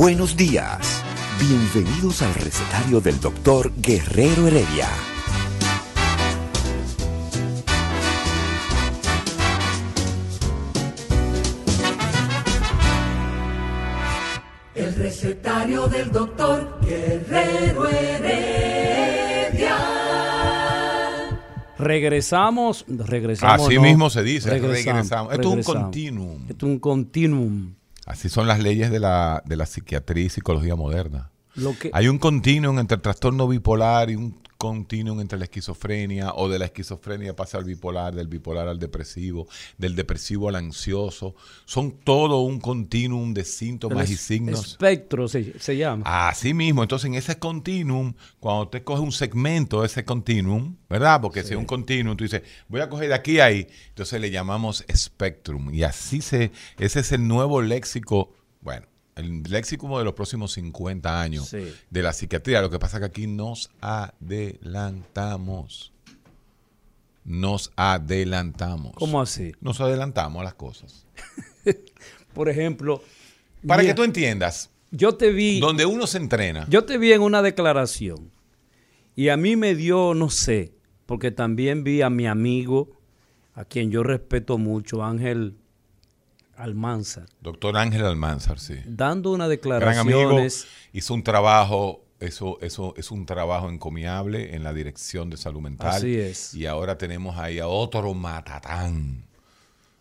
Buenos días. Bienvenidos al recetario del doctor Guerrero Heredia. El recetario del doctor Guerrero Heredia. Regresamos, regresamos. Así no, mismo se dice, regresamos. Esto es un regresamos. continuum. Esto es un continuum. Así son las leyes de la, de la psiquiatría y psicología moderna. Lo que, Hay un continuum entre el trastorno bipolar y un continuum entre la esquizofrenia, o de la esquizofrenia pasa al bipolar, del bipolar al depresivo, del depresivo al ansioso. Son todo un continuum de síntomas y signos. Espectro se, se llama. Así mismo, entonces en ese continuum, cuando usted coge un segmento de ese continuum, ¿verdad? Porque si es un continuum, tú dices, voy a coger de aquí a ahí, entonces le llamamos spectrum. Y así se, ese es el nuevo léxico, bueno, el léxico de los próximos 50 años Sí. de la psiquiatría. Lo que pasa es que aquí nos adelantamos. Nos adelantamos. ¿Cómo así? Nos adelantamos a las cosas. Por ejemplo, Para mira, que tú entiendas, yo te vi, donde uno se entrena. yo te vi en una declaración y a mí me dio, no sé, porque también vi a mi amigo, a quien yo respeto mucho, Ángel Almanzar, Doctor Ángel Almanzar, sí. dando unas gran amigo, hizo un trabajo, eso, eso es un trabajo encomiable en la dirección de salud mental. Así es. Y ahora tenemos ahí a otro matatán,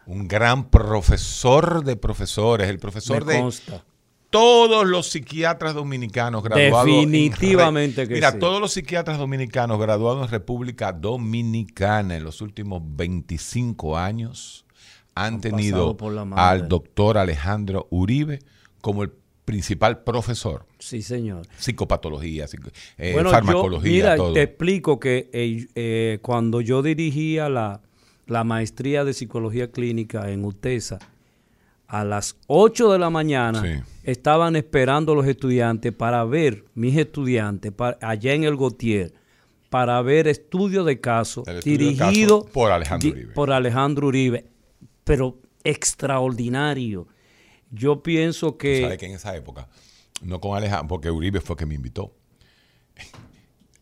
un gran profesor de profesores, el profesor me de consta. todos los psiquiatras dominicanos graduados. en Definitivamente que Mira, sí. todos los psiquiatras dominicanos graduados en República Dominicana en los últimos 25 años han, tenido al doctor Alejandro Uribe como el principal profesor. Sí, señor. Psicopatología, psico- eh, Bueno, farmacología, yo, mira, todo. te explico que eh, eh, cuando yo dirigía la, la maestría de psicología clínica en UTESA, a las 8 de la mañana Sí. estaban esperando los estudiantes para ver, mis estudiantes, allá en el Gautier, para ver estudio de caso El estudio de dirigido caso por Alejandro Uribe. por Alejandro Uribe, pero extraordinario. Yo pienso que... ¿Sabe que en esa época, no con Alejandro, porque Uribe fue que me invitó.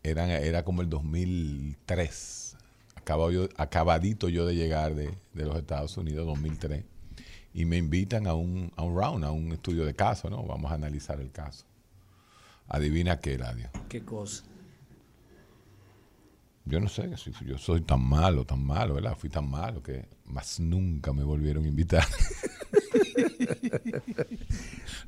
Era, era como el 2003. Acabado yo- acabadito yo de llegar de, de los Estados Unidos, 2003. Y me invitan a un, a un round, a un estudio de caso, ¿no? Vamos a analizar el caso. Adivina qué, Eladio. ¿Qué cosa? Yo no sé, si yo soy tan malo, tan malo, ¿verdad? Fui tan malo que más nunca me volvieron a invitar.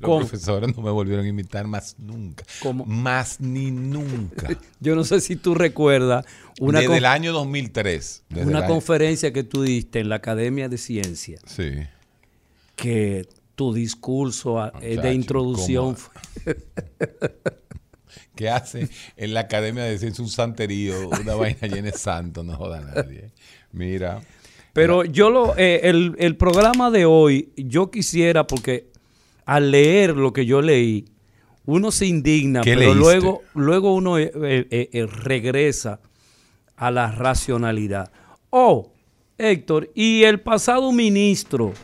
Los ¿Cómo? profesores no me volvieron a invitar más nunca. ¿Cómo? Más ni nunca. Yo no sé si tú recuerdas una, Desde el año 2003. desde una año- conferencia que tú diste en la Academia de Ciencia, Sí. que tu discurso eh, de introducción fue- ¿Qué hace en la Academia de Ciencia un santerío, una vaina llena de santo? No joda a nadie. Mira. Pero yo lo, eh, el, el programa de hoy, yo quisiera, porque al leer lo que yo leí, uno se indigna, ¿Qué pero leíste? luego, luego uno eh, eh, regresa a la racionalidad. Oh, Héctor, y el pasado ministro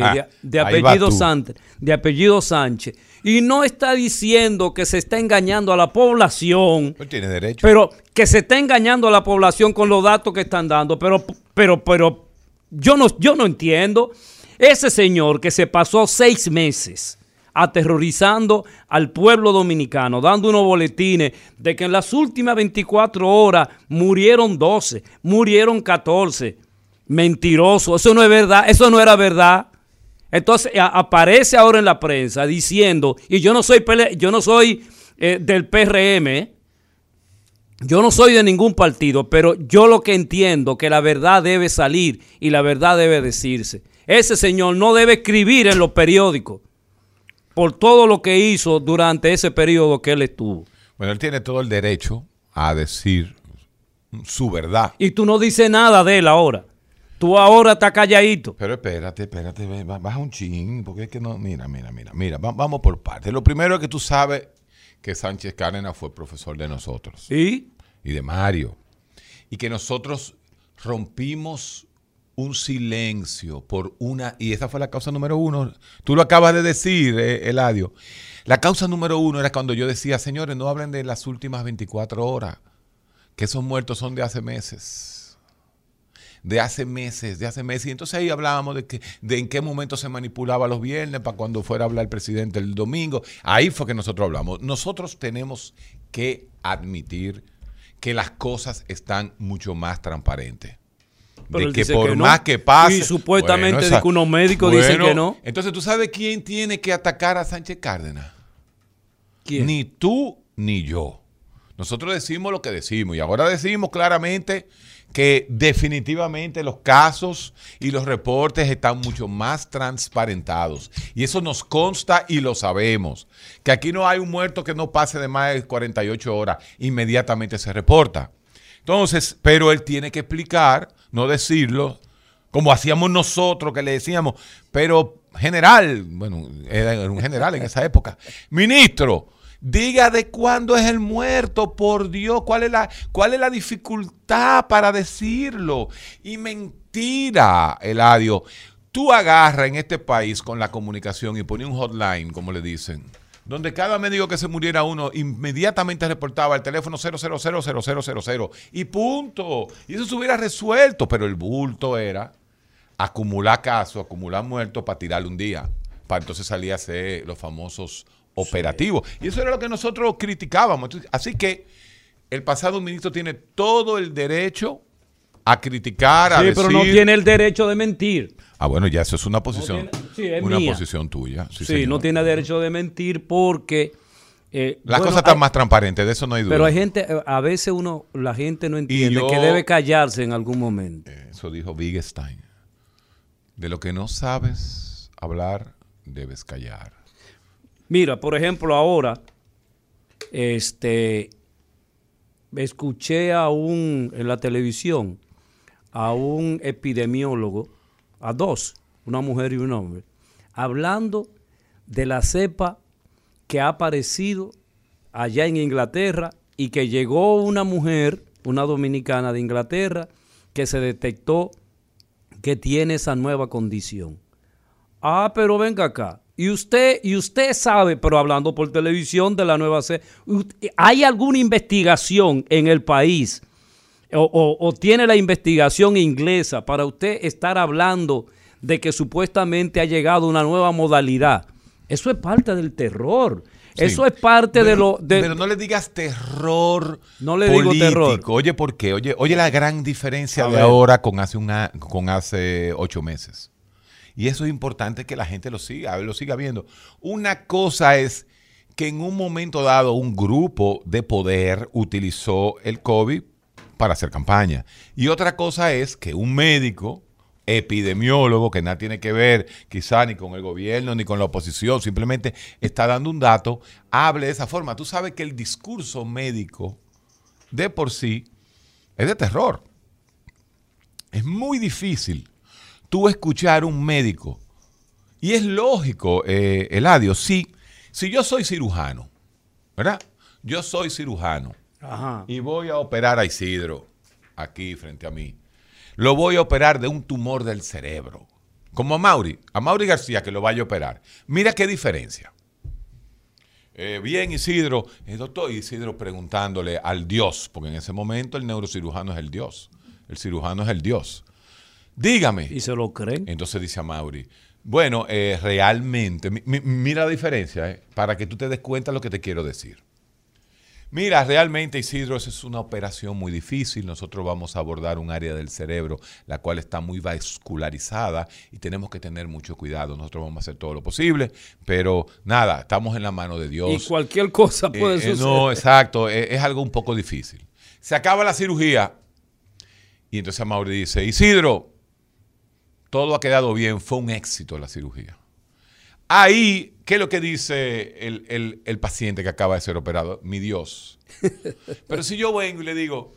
Ah, de, apellido. Sánchez, de apellido Sánchez, y no está diciendo que se está engañando a la población, Pues tiene derecho. pero que se está engañando a la población con los datos que están dando, pero, pero, pero yo no, yo no entiendo. Ese señor que se pasó seis meses aterrorizando al pueblo dominicano, dando unos boletines de que en las últimas 24 horas murieron 12, murieron 14. Mentiroso, eso no es verdad, eso no era verdad. Entonces aparece ahora en la prensa diciendo, y yo no soy, yo no soy eh, del PRM, ¿eh? yo no soy de ningún partido, pero yo lo que entiendo que la verdad debe salir y la verdad debe decirse. Ese señor no debe escribir en los periódicos por todo lo que hizo durante ese periodo que él estuvo. Bueno, él tiene todo el derecho a decir su verdad. Y tú no dices nada de él ahora. Tú ahora estás calladito. Pero espérate, espérate, baja un chin, porque es que no, mira, mira, mira, mira, va- vamos por partes. Lo primero es que tú sabes que Sánchez Cárdenas fue profesor de nosotros ¿Y? y de Mario, y que nosotros rompimos un silencio por una, y esa fue la causa número uno. Tú lo acabas de decir, eh, Eladio. La causa número uno era cuando yo decía, señores, no hablen de las últimas 24 horas, que esos muertos son de hace meses de hace meses, de hace meses. Y entonces ahí hablábamos de, que, de en qué momento se manipulaba los viernes para cuando fuera a hablar el presidente el domingo. Ahí fue que nosotros hablamos. Nosotros tenemos que admitir que las cosas están mucho más transparentes. Pero de que por que no. más que pase. Y supuestamente Bueno, de que unos médicos dicen que no. Entonces, ¿tú sabes quién tiene que atacar a Sánchez Cárdenas? ¿Quién? Ni tú ni yo. Nosotros decimos lo que decimos y ahora decimos claramente que definitivamente los casos y los reportes están mucho más transparentados. Y eso nos consta y lo sabemos. Que aquí no hay un muerto que no pase de más de 48 horas, inmediatamente se reporta. Entonces, pero él tiene que explicar, no decirlo, como hacíamos nosotros, que le decíamos, pero general, bueno, era un general en esa época, ministro, diga de cuándo es el muerto, por Dios, cuál es la, cuál es la dificultad para decirlo. Y mentira, Eladio, tú agarras en este país con la comunicación y pones un hotline, como le dicen, donde cada médico que se muriera uno inmediatamente reportaba el teléfono 0000000 y punto. Y eso se hubiera resuelto, pero el bulto era acumular casos, acumular muertos para tirarle un día. Para entonces salir a hacer los famosos operativos. Y eso era lo que nosotros criticábamos. Así que el pasado ministro tiene todo el derecho a criticar, a Sí, decir... pero no tiene el derecho de mentir. Ah, bueno, ya eso es una posición, tiene- sí, es una mía. posición tuya. Sí, no tiene derecho de mentir porque... eh, Las bueno, cosas están hay- más transparentes, de eso no hay duda. Pero hay gente, eh, a veces uno, la gente no entiende yo- que debe callarse en algún momento. Eso dijo Wittgenstein. De lo que no sabes hablar, debes callar. Mira, por ejemplo, ahora, este, escuché a un, en la televisión, a un epidemiólogo, a dos, una mujer y un hombre, hablando de la cepa que ha aparecido allá en Inglaterra y que llegó una mujer, una dominicana de Inglaterra, que se detectó que tiene esa nueva condición. Ah, pero venga acá. Y usted, y usted sabe, pero hablando por televisión de la nueva cepa, ¿hay alguna investigación en el país o, o- o tiene la investigación inglesa para usted estar hablando de que supuestamente ha llegado una nueva modalidad? Eso es parte del terror. Eso es parte de lo... de- pero no le digas terror No le digo terror. Oye, ¿por qué? Oye, oye la gran diferencia A de ver. ahora con hace, una, con hace ocho meses. Y eso es importante que la gente lo siga, lo siga viendo. Una cosa es que en un momento dado un grupo de poder utilizó el COVID para hacer campaña. Y otra cosa es que un médico epidemiólogo, que nada tiene que ver quizá ni con el gobierno ni con la oposición, simplemente está dando un dato, hable de esa forma. Tú sabes que el discurso médico de por sí es de terror. Es muy difícil tú escuchar un médico. Y es lógico, eh, Eladio, sí, si yo soy cirujano, ¿verdad? Yo soy cirujano Ajá. y voy a operar a Isidro aquí frente a mí. Lo voy a operar de un tumor del cerebro. Como a Mauri, a Mauri García que lo vaya a operar. Mira qué diferencia. Eh, bien, Isidro, el doctor Isidro preguntándole al Dios, porque en ese momento el neurocirujano es el Dios. El cirujano es el Dios. Dígame. Y se lo creen. Entonces dice a Mauri, bueno, eh, realmente, mi- mi- mira la diferencia, eh, para que tú te des cuenta de lo que te quiero decir. Mira, realmente Isidro, esa es una operación muy difícil. Nosotros vamos a abordar un área del cerebro la cual está muy vascularizada y tenemos que tener mucho cuidado. Nosotros vamos a hacer todo lo posible, pero nada, estamos en la mano de Dios. Y cualquier cosa puede Eh, eh, suceder. no, exacto, es algo un poco difícil. Se acaba la cirugía. Y entonces Mauri dice, Isidro, todo ha quedado bien, fue un éxito la cirugía. Ahí, ¿qué es lo que dice el, el- el paciente que acaba de ser operado? Mi Dios. Pero si yo vengo y le digo,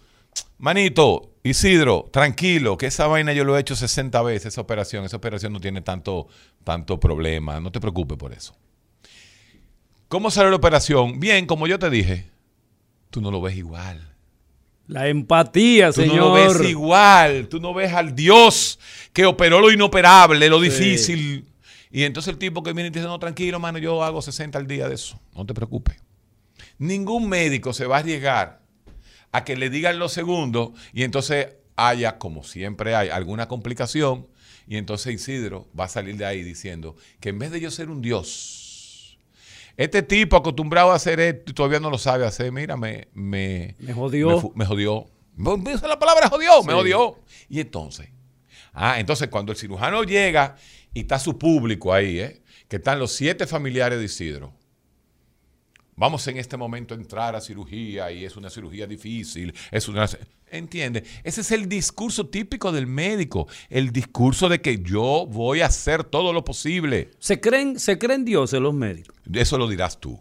manito, Isidro, tranquilo, que esa vaina yo lo he hecho 60 veces, esa operación, esa operación no tiene tanto, tanto problema, no te preocupes por eso. ¿Cómo salió la operación? Bien, como yo te dije, tú no lo ves igual. La empatía, Tú señor. no lo ves igual, tú no ves al Dios que operó lo inoperable, lo difícil. Y entonces el tipo que viene y te dice, no, tranquilo, mano, yo hago 60 al día de eso. No te preocupes. Ningún médico se va a arriesgar a que le digan los segundos y entonces haya, como siempre hay, alguna complicación. Y entonces Isidro va a salir de ahí diciendo que en vez de yo ser un Dios, este tipo acostumbrado a hacer esto y todavía no lo sabe hacer, mira, me, me, Me jodió. me me jodió. Me- la palabra jodió, me jodió. Y entonces, ah, entonces cuando el cirujano llega y está su público ahí, ¿eh? que están los siete familiares de Isidro. Vamos en este momento a entrar a cirugía y es una cirugía difícil, es una ¿entiende? Ese es el discurso típico del médico, el discurso de que yo voy a hacer todo lo posible. ¿Se creen, se creen dioses los médicos? Eso lo dirás tú.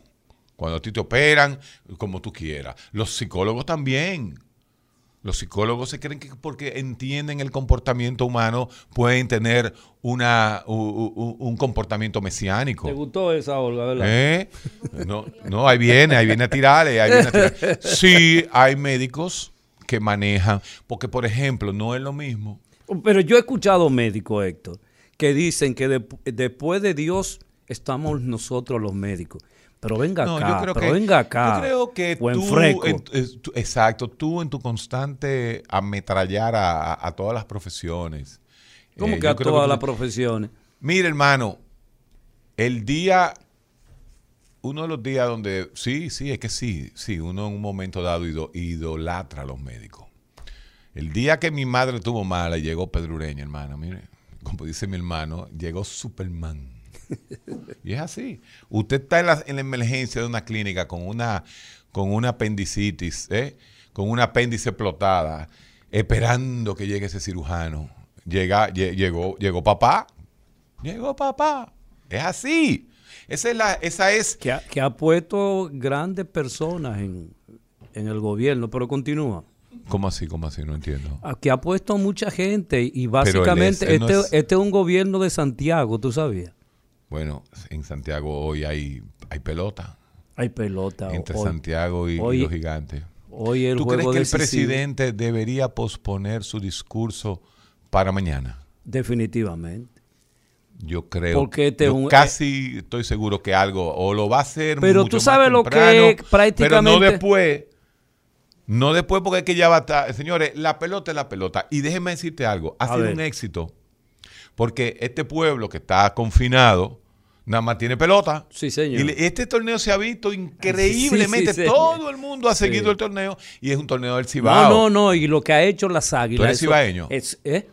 Cuando a ti te operan, como tú quieras. Los psicólogos también. Los psicólogos se creen que porque entienden el comportamiento humano pueden tener una, u- u- un comportamiento mesiánico. ¿Te gustó esa, Olga, verdad? ¿Eh? No, no, ahí viene, ahí viene a tirarle, ahí viene a tirarle. Sí, hay médicos que manejan, porque por ejemplo, no es lo mismo. Pero yo he escuchado médicos, Héctor, que dicen que de- después de Dios estamos nosotros los médicos. Pero venga No, acá, yo creo pero que, venga acá. Yo creo que tú, en- exacto, tú en tu constante ametrallar a, a- a todas las profesiones. ¿Cómo eh, que a todas las profesiones? Mira, hermano, el día, uno de los días donde, sí, sí, es que sí, sí, uno en un momento dado ido- idolatra a los médicos. El día que mi madre tuvo mala llegó Pedrureña, hermano, mire, como dice mi hermano, llegó Superman. Y es así. Usted está en la, en la emergencia de una clínica con una, con una apendicitis, ¿eh? con una apéndice explotada, esperando que llegue ese cirujano. Llega, lle- llegó, llegó papá. Llegó papá. Es así. Esa es la, esa es. Que ha, que ha puesto grandes personas en, en el gobierno, pero continúa. ¿Cómo así? ¿Cómo así? No entiendo. Que ha puesto mucha gente y él es- básicamente él no este, es- este es un gobierno de Santiago, ¿tú sabías? Bueno, en Santiago hoy hay, hay pelota. Hay pelota. Entre hoy, Santiago y, los gigantes. hoy el ¿Tú juego crees que el presidente debería posponer su discurso para mañana? Definitivamente. Yo creo. Porque este yo un- casi estoy seguro que algo o lo va a hacer. Pero mucho tú más sabes lo que prácticamente- Pero no después. No después porque es que ya va a estar. Señores, la pelota es la pelota. Y déjenme decirte algo. Ha A sido ver. un éxito. Porque este pueblo que está confinado. Nada más tiene pelota. Sí, señor. Y este torneo se ha visto increíblemente. Sí, sí, señor. Todo el mundo ha seguido Sí. el torneo y es un torneo del Cibao. No, no, no. Y lo que ha hecho las águilas. ¿Tú eres cibaeño? es- ¿eh?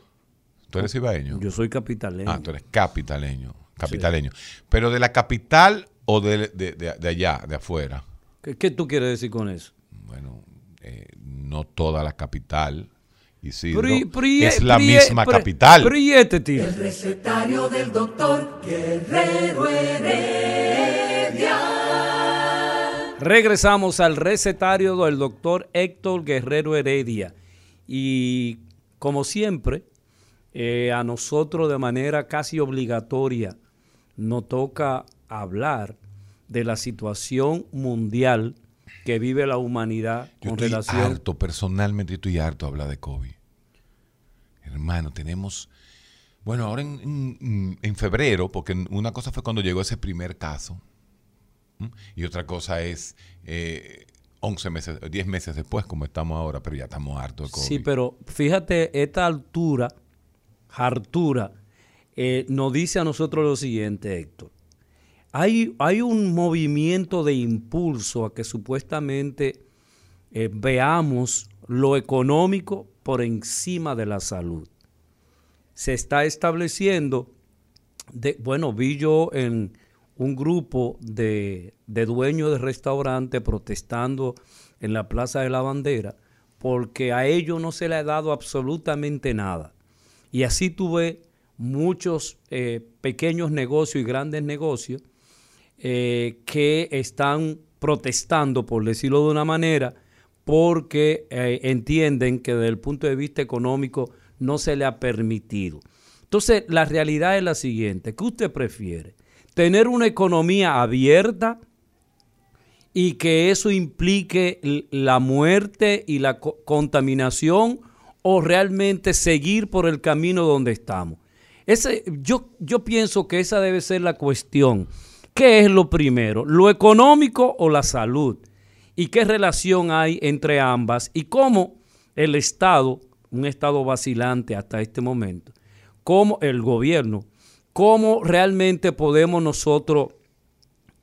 ¿Tú eres cibaeño? Yo soy capitaleño. Ah, tú eres capitaleño. Capitaleño. Pero de la capital o de, de- de- de allá, de afuera. ¿Qué, qué tú quieres decir con eso? Bueno, eh, no toda la capital. Isidro, es la misma capital. Este. El recetario del doctor Guerrero Heredia. Regresamos al recetario del doctor Héctor Guerrero Heredia. Y como siempre, eh, a nosotros de manera casi obligatoria nos toca hablar de la situación mundial que vive la humanidad Yo con estoy relación harto, personalmente estoy harto de hablar de COVID. Hermano, tenemos... Bueno, ahora en, en- en febrero, porque una cosa fue cuando llegó ese primer caso, ¿m? y otra cosa es eh, 11 meses, 10 meses después, como estamos ahora, pero ya estamos hartos de COVID. Sí, pero fíjate, esta altura, hartura, eh, nos dice a nosotros lo siguiente, Héctor. Hay, un movimiento de impulso a que supuestamente eh, veamos lo económico por encima de la salud. Se está estableciendo, de, bueno, vi yo en un grupo de, de dueños de restaurantes protestando en la Plaza de la Bandera porque a ellos no se le ha dado absolutamente nada. Y así tuve muchos eh, pequeños negocios y grandes negocios eh, que están protestando, por decirlo de una manera, porque eh, entienden que desde el punto de vista económico no se le ha permitido. Entonces, la realidad es la siguiente, ¿qué usted prefiere? ¿Tener una economía abierta y que eso implique la muerte y la contaminación o realmente seguir por el camino donde estamos? Ese, yo, yo pienso que esa debe ser la cuestión. ¿Qué es lo primero? ¿Lo económico o la salud? ¿Y qué relación hay entre ambas? ¿Y cómo el Estado, un Estado vacilante hasta este momento, cómo el gobierno, cómo realmente podemos nosotros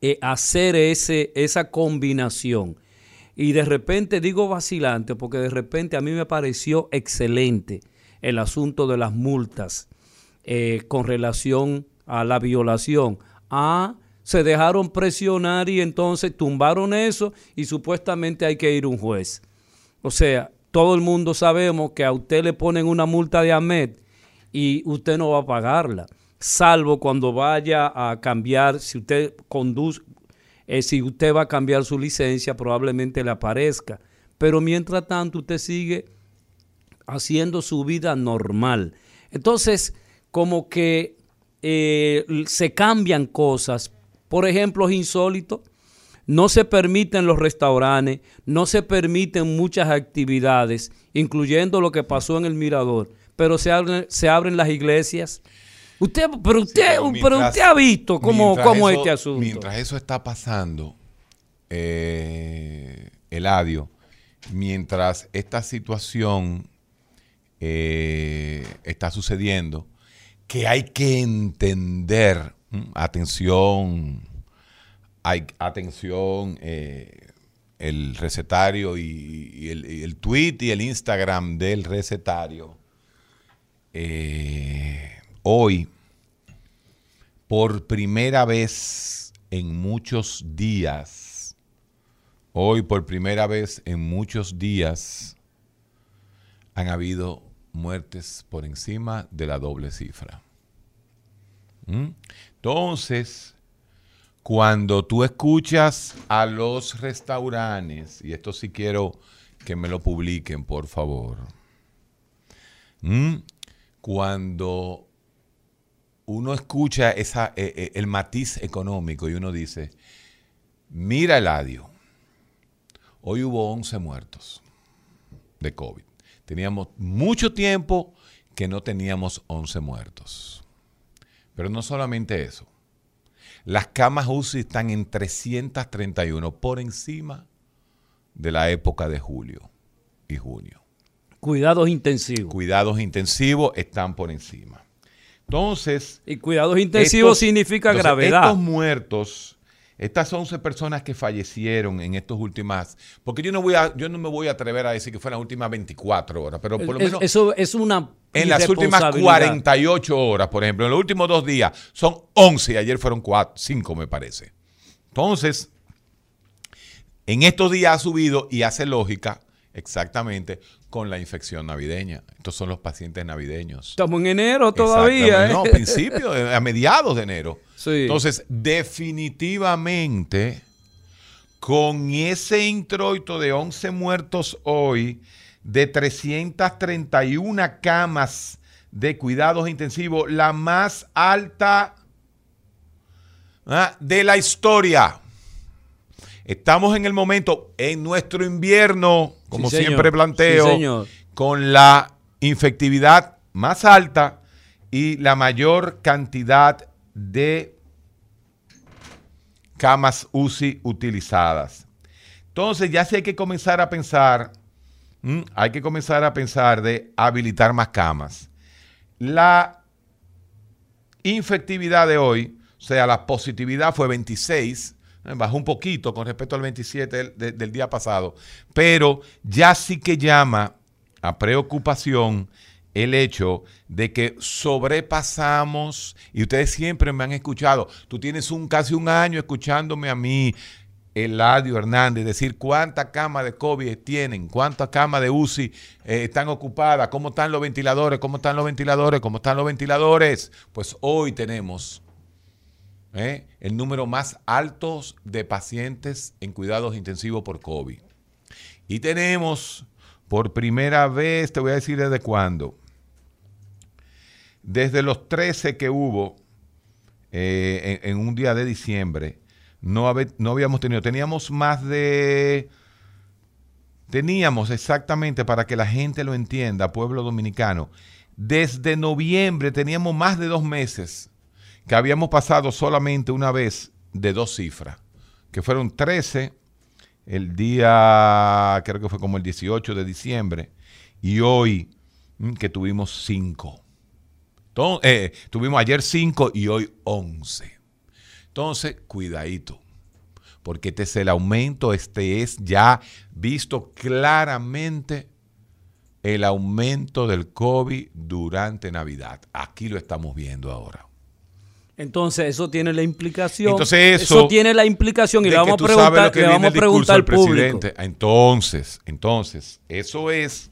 eh, hacer ese, esa combinación? Y de repente digo vacilante porque de repente a mí me pareció excelente el asunto de las multas eh, con relación a la violación. Ah, se dejaron presionar y entonces tumbaron eso y supuestamente hay que ir un juez. O sea, todo el mundo sabemos que a usted le ponen una multa de AMED y usted no va a pagarla, salvo cuando vaya a cambiar, si usted conduce, eh, si usted va a cambiar su licencia, probablemente le aparezca. Pero mientras tanto, usted sigue haciendo su vida normal. Entonces, como que eh, se cambian cosas. Por ejemplo, es insólito. No se permiten los restaurantes, no se permiten muchas actividades, incluyendo lo que pasó en el Mirador, pero se abren, se abren las iglesias. Usted, pero usted, pero, usted ha visto cómo, cómo este asunto. Mientras eso está pasando, eh, Eladio, mientras esta situación eh, está sucediendo, que hay que entender, atención, hay, atención, eh, el recetario y, el, tweet y el Instagram del recetario. Eh, hoy, por primera vez en muchos días, hoy por primera vez en muchos días, han habido muertes por encima de la doble cifra. ¿Mm? Entonces, cuando tú escuchas a los restaurantes, y esto sí quiero que me lo publiquen, por favor, cuando uno escucha esa, eh, eh, el matiz económico y uno dice, mira Eladio, hoy hubo 11 muertos de COVID. Teníamos mucho tiempo que no teníamos 11 muertos. Pero no solamente eso. Las camas UCI están en 331 por encima de la época de julio y junio. Cuidados intensivos. Cuidados intensivos están por encima. Entonces. Y cuidados intensivos significa gravedad. Estos muertos estas 11 personas que fallecieron en estos últimas, porque yo no voy a, yo no me voy a atrever a decir que fueron las últimas 24 horas, pero por lo menos eso es una en las últimas 48 horas, por ejemplo, en los últimos dos días son 11, ayer fueron 4, 5 me parece. Entonces, en estos días ha subido y hace lógica exactamente con la infección navideña. Estos son los pacientes navideños. Estamos en enero todavía. ¿eh? No, principio, a mediados de enero. Entonces, definitivamente, con ese introito de 11 muertos hoy, de 331 camas de cuidados intensivos, la más alta ¿ah? de la historia. Estamos en el momento, en nuestro invierno, como siempre planteo, con la infectividad más alta y la mayor cantidad de camas UCI utilizadas. Entonces ya sí hay que comenzar a pensar, hay que comenzar a pensar de habilitar más camas. La infectividad de hoy, o sea, la positividad fue 26, eh, bajó un poquito con respecto al 27 del día pasado, pero ya sí que llama a preocupación el hecho de que sobrepasamos, y ustedes siempre me han escuchado, tú tienes un casi un año escuchándome a mí, Eladio Hernández, decir cuántas camas de COVID tienen, cuántas camas de UCI eh, están ocupadas, cómo están los ventiladores, cómo están los ventiladores, cómo están los ventiladores. Pues hoy tenemos eh, el número más alto de pacientes en cuidados intensivos por COVID. Y tenemos por primera vez, te voy a decir desde cuándo, desde los 13 que hubo eh, en, un día de diciembre, no habíamos tenido, teníamos más de, teníamos exactamente para que la gente lo entienda, pueblo dominicano, desde noviembre teníamos más de dos meses que habíamos pasado solamente una vez de dos cifras, que fueron 13 el día, creo que fue como el 18 de diciembre, y hoy mm, que tuvimos 5. tuvimos ayer 5 y hoy 11. Entonces, cuidadito, porque este es el aumento, este es ya visto claramente el aumento del COVID durante Navidad. Aquí lo estamos viendo ahora. Entonces, eso tiene la implicación. Entonces, eso tiene la implicación y le vamos a preguntar, le vamos a preguntar al público. presidente. Entonces, entonces, eso es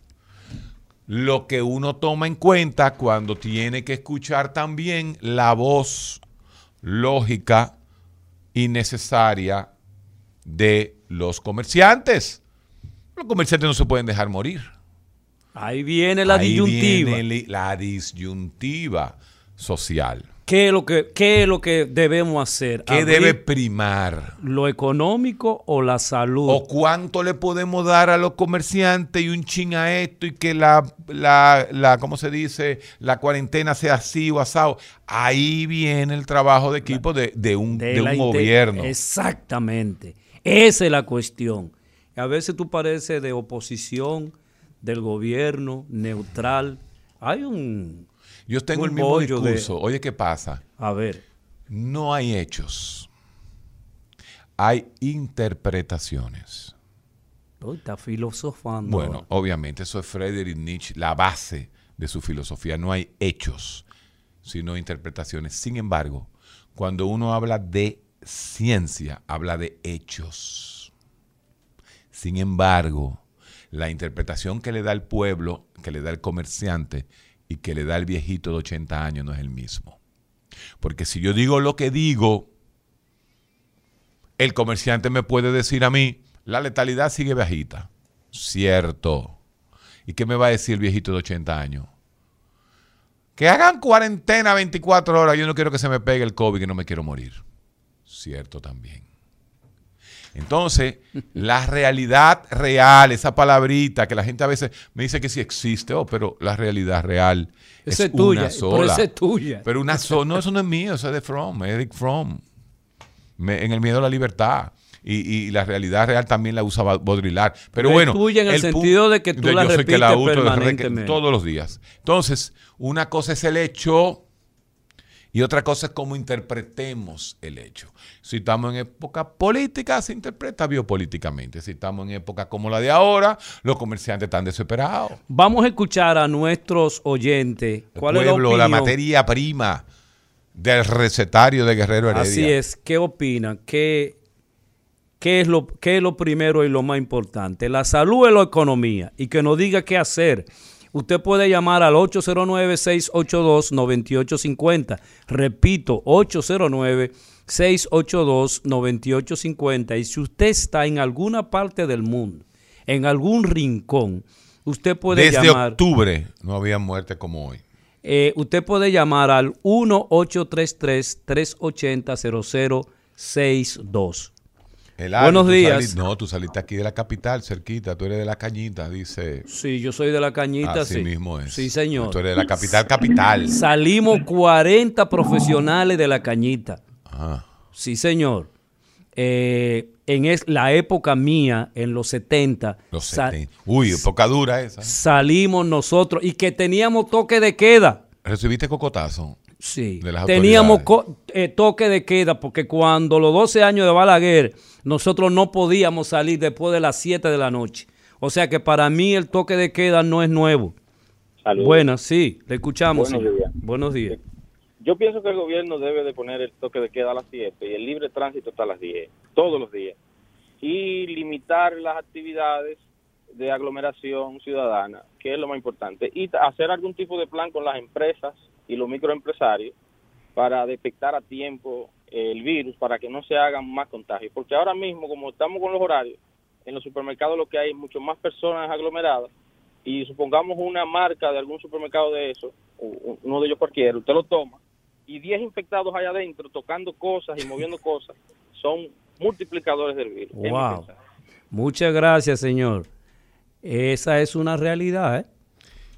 lo que uno toma en cuenta cuando tiene que escuchar también la voz lógica y necesaria de los comerciantes. Los comerciantes no se pueden dejar morir. Ahí viene la Ahí disyuntiva. viene la disyuntiva social. ¿Qué es lo que, qué es lo que debemos hacer? ¿Qué ¿Abrir debe primar? ¿Lo económico o la salud? ¿O cuánto le podemos dar a los comerciantes y un chin a esto y que la, la, la ¿cómo se dice? La cuarentena sea así o asado. Ahí viene el trabajo de equipo de, de un, de un gobierno. Exactamente. Esa es la cuestión. A veces tú pareces de oposición, del gobierno, neutral. Hay un... Yo tengo el mismo de- discurso. Oye, ¿qué pasa? A ver, No hay hechos. Hay interpretaciones. uy, está filosofando. Bueno, obviamente, eso es Friedrich Nietzsche, la base de su filosofía. No hay hechos, sino interpretaciones. Sin embargo, cuando uno habla de ciencia, habla de hechos. Sin embargo, la interpretación que le da el pueblo, que le da el comerciante y que le da el viejito de 80 años no es el mismo. Porque si yo digo lo que digo, el comerciante me puede decir a mí, la letalidad sigue bajita. Cierto. ¿Y qué me va a decir el viejito de 80 años? Que hagan cuarentena 24 horas, yo no quiero que se me pegue el COVID, que no me quiero morir. Cierto también. Entonces, la realidad real, esa palabrita que la gente a veces me dice que sí existe, oh, pero la realidad real es tuya, una pero sola. esa es tuya. Pero una sola, no, eso no es mío, eso es de Fromm, Eric Fromm. Me- en el miedo a la libertad. Y, y la realidad real también la usa Baudrillard. Pero Pero es bueno. tuya en el sentido de que tú yo la soy que la repites uso de- permanentemente. todos los días. Entonces, una cosa es el hecho y otra cosa es cómo interpretemos el hecho. Si estamos en época política, se interpreta biopolíticamente. Si estamos en época como la de ahora, los comerciantes están desesperados. Vamos a escuchar a nuestros oyentes. El ¿Cuál pueblo, es la materia prima del recetario de Guerrero Heredia. Así es. ¿Qué opinan? ¿Qué, qué, es lo, ¿Qué es lo primero y lo más importante? La salud y la economía. Y que nos diga qué hacer. Usted puede llamar al 809-682-9850. Repito, 809-682-9850. Y si usted está en alguna parte del mundo, en algún rincón, usted puede Desde llamar. octubre no había muerte como hoy. Eh, usted puede llamar al 1-833-380-0062. Eladio, Buenos días. no, tú saliste aquí de la capital, cerquita. Tú eres de la cañita, dice. Sí, yo soy de la cañita, Así sí. mismo es. Sí, señor. Tú eres de la capital, capital. Salimos 40 profesionales de la cañita. Ajá. Sí, señor. Eh, en es, la época mía, en los 70, Los sa- 70. Uy, época dura esa. salimos nosotros y que teníamos toque de queda. ¿Recibiste cocotazo? Sí, de las teníamos eh, toque de queda porque cuando los 12 años de Balaguer nosotros no podíamos salir después de las 7 de la noche. O sea que para mí el toque de queda no es nuevo. Saludos. Buenas, sí, le escuchamos. Buenos días. Buenos días. Yo pienso que el gobierno debe de poner el toque de queda a las 7 y el libre tránsito hasta las 10, todos los días. y limitar las actividades de aglomeración ciudadana, que es lo más importante, y hacer algún tipo de plan con las empresas y los microempresarios para detectar a tiempo el virus, para que no se hagan más contagios. Porque ahora mismo, como estamos con los horarios, en los supermercados lo que hay es mucho más personas aglomeradas y supongamos una marca de algún supermercado de eso, uno de ellos cualquiera, usted lo toma y 10 infectados allá adentro tocando cosas y moviendo cosas, son multiplicadores del virus. Wow. Muchas gracias, señor. Esa es una realidad, ¿eh?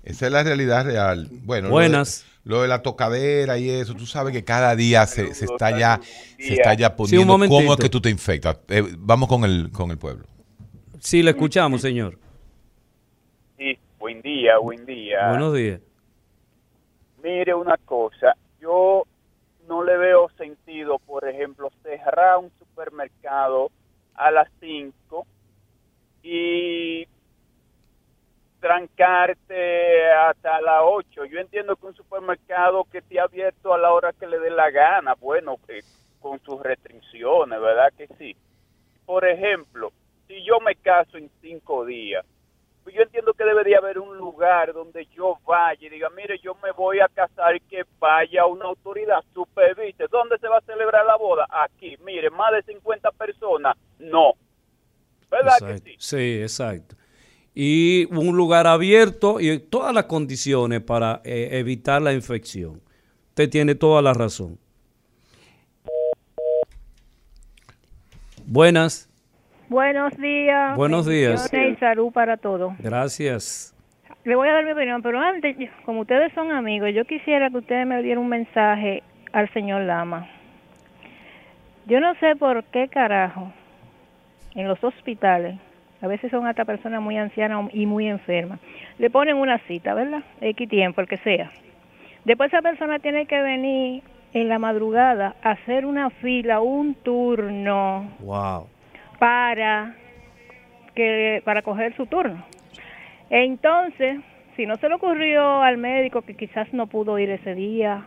Esa es la realidad real. Bueno, Buenas. Lo de, la tocadera y eso, tú sabes que cada día se, está ya se está ya poniendo cómo es que tú te infectas. Eh, vamos con el con el pueblo. Sí, le escuchamos, señor. Sí, buen día, buen día. Buenos días. Mire una cosa, yo no le veo sentido, por ejemplo, cerrar un supermercado a las 5 y trancarte hasta las 8. Yo entiendo que un supermercado que esté abierto a la hora que le dé la gana, bueno, eh, con sus restricciones, ¿verdad que sí? Por ejemplo, si yo me caso en cinco días, pues yo entiendo que debería haber un lugar donde yo vaya y diga, mire, yo me voy a casar y que vaya una autoridad, supervise. ¿Dónde se va a celebrar la boda? Aquí. Mire, más de 50 personas, no. ¿Verdad que sí? Sí, exacto. Y un lugar abierto y todas las condiciones para eh, evitar la infección. Usted tiene toda la razón. Buenas. Buenos días. Buenos días. Y salud para todos. Gracias. Le voy a dar mi opinión, pero antes, como ustedes son amigos, yo quisiera que ustedes me dieran un mensaje al señor Lama. Yo no sé por qué carajo en los hospitales, a veces son hasta personas muy ancianas y muy enfermas, le ponen una cita, ¿verdad? X tiempo, el que sea. Después esa persona tiene que venir en la madrugada a hacer una fila, un turno. Wow para que para coger su turno. Entonces, si no se le ocurrió al médico que quizás no pudo ir ese día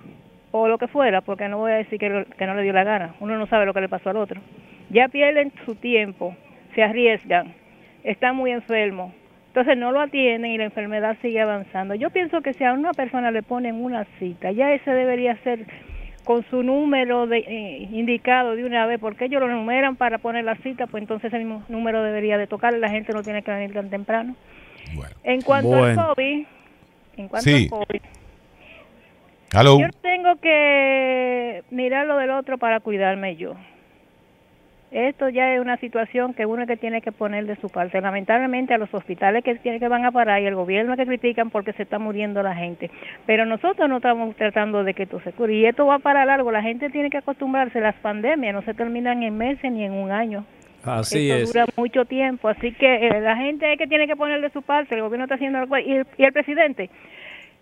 o lo que fuera, porque no voy a decir que, que no le dio la gana, uno no sabe lo que le pasó al otro. Ya pierden su tiempo, se arriesgan, están muy enfermos, entonces no lo atienden y la enfermedad sigue avanzando. Yo pienso que si a una persona le ponen una cita, ya ese debería ser con su número de, eh, indicado de una vez, porque ellos lo numeran para poner la cita, pues entonces el mismo número debería de tocar, la gente no tiene que venir tan temprano. En cuanto al COVID, en cuanto al COVID, yo tengo que mirar lo del otro para cuidarme yo. Esto ya es una situación que uno que tiene que poner de su parte. Lamentablemente a los hospitales que tiene que van a parar y el gobierno que critican porque se está muriendo la gente. Pero nosotros no estamos tratando de que esto se cure. Y esto va para largo. La gente tiene que acostumbrarse. Las pandemias no se terminan en meses ni en un año. Así Esto dura mucho tiempo. Así que eh, la gente es que tiene que poner de su parte. El gobierno está haciendo algo. Y y el presidente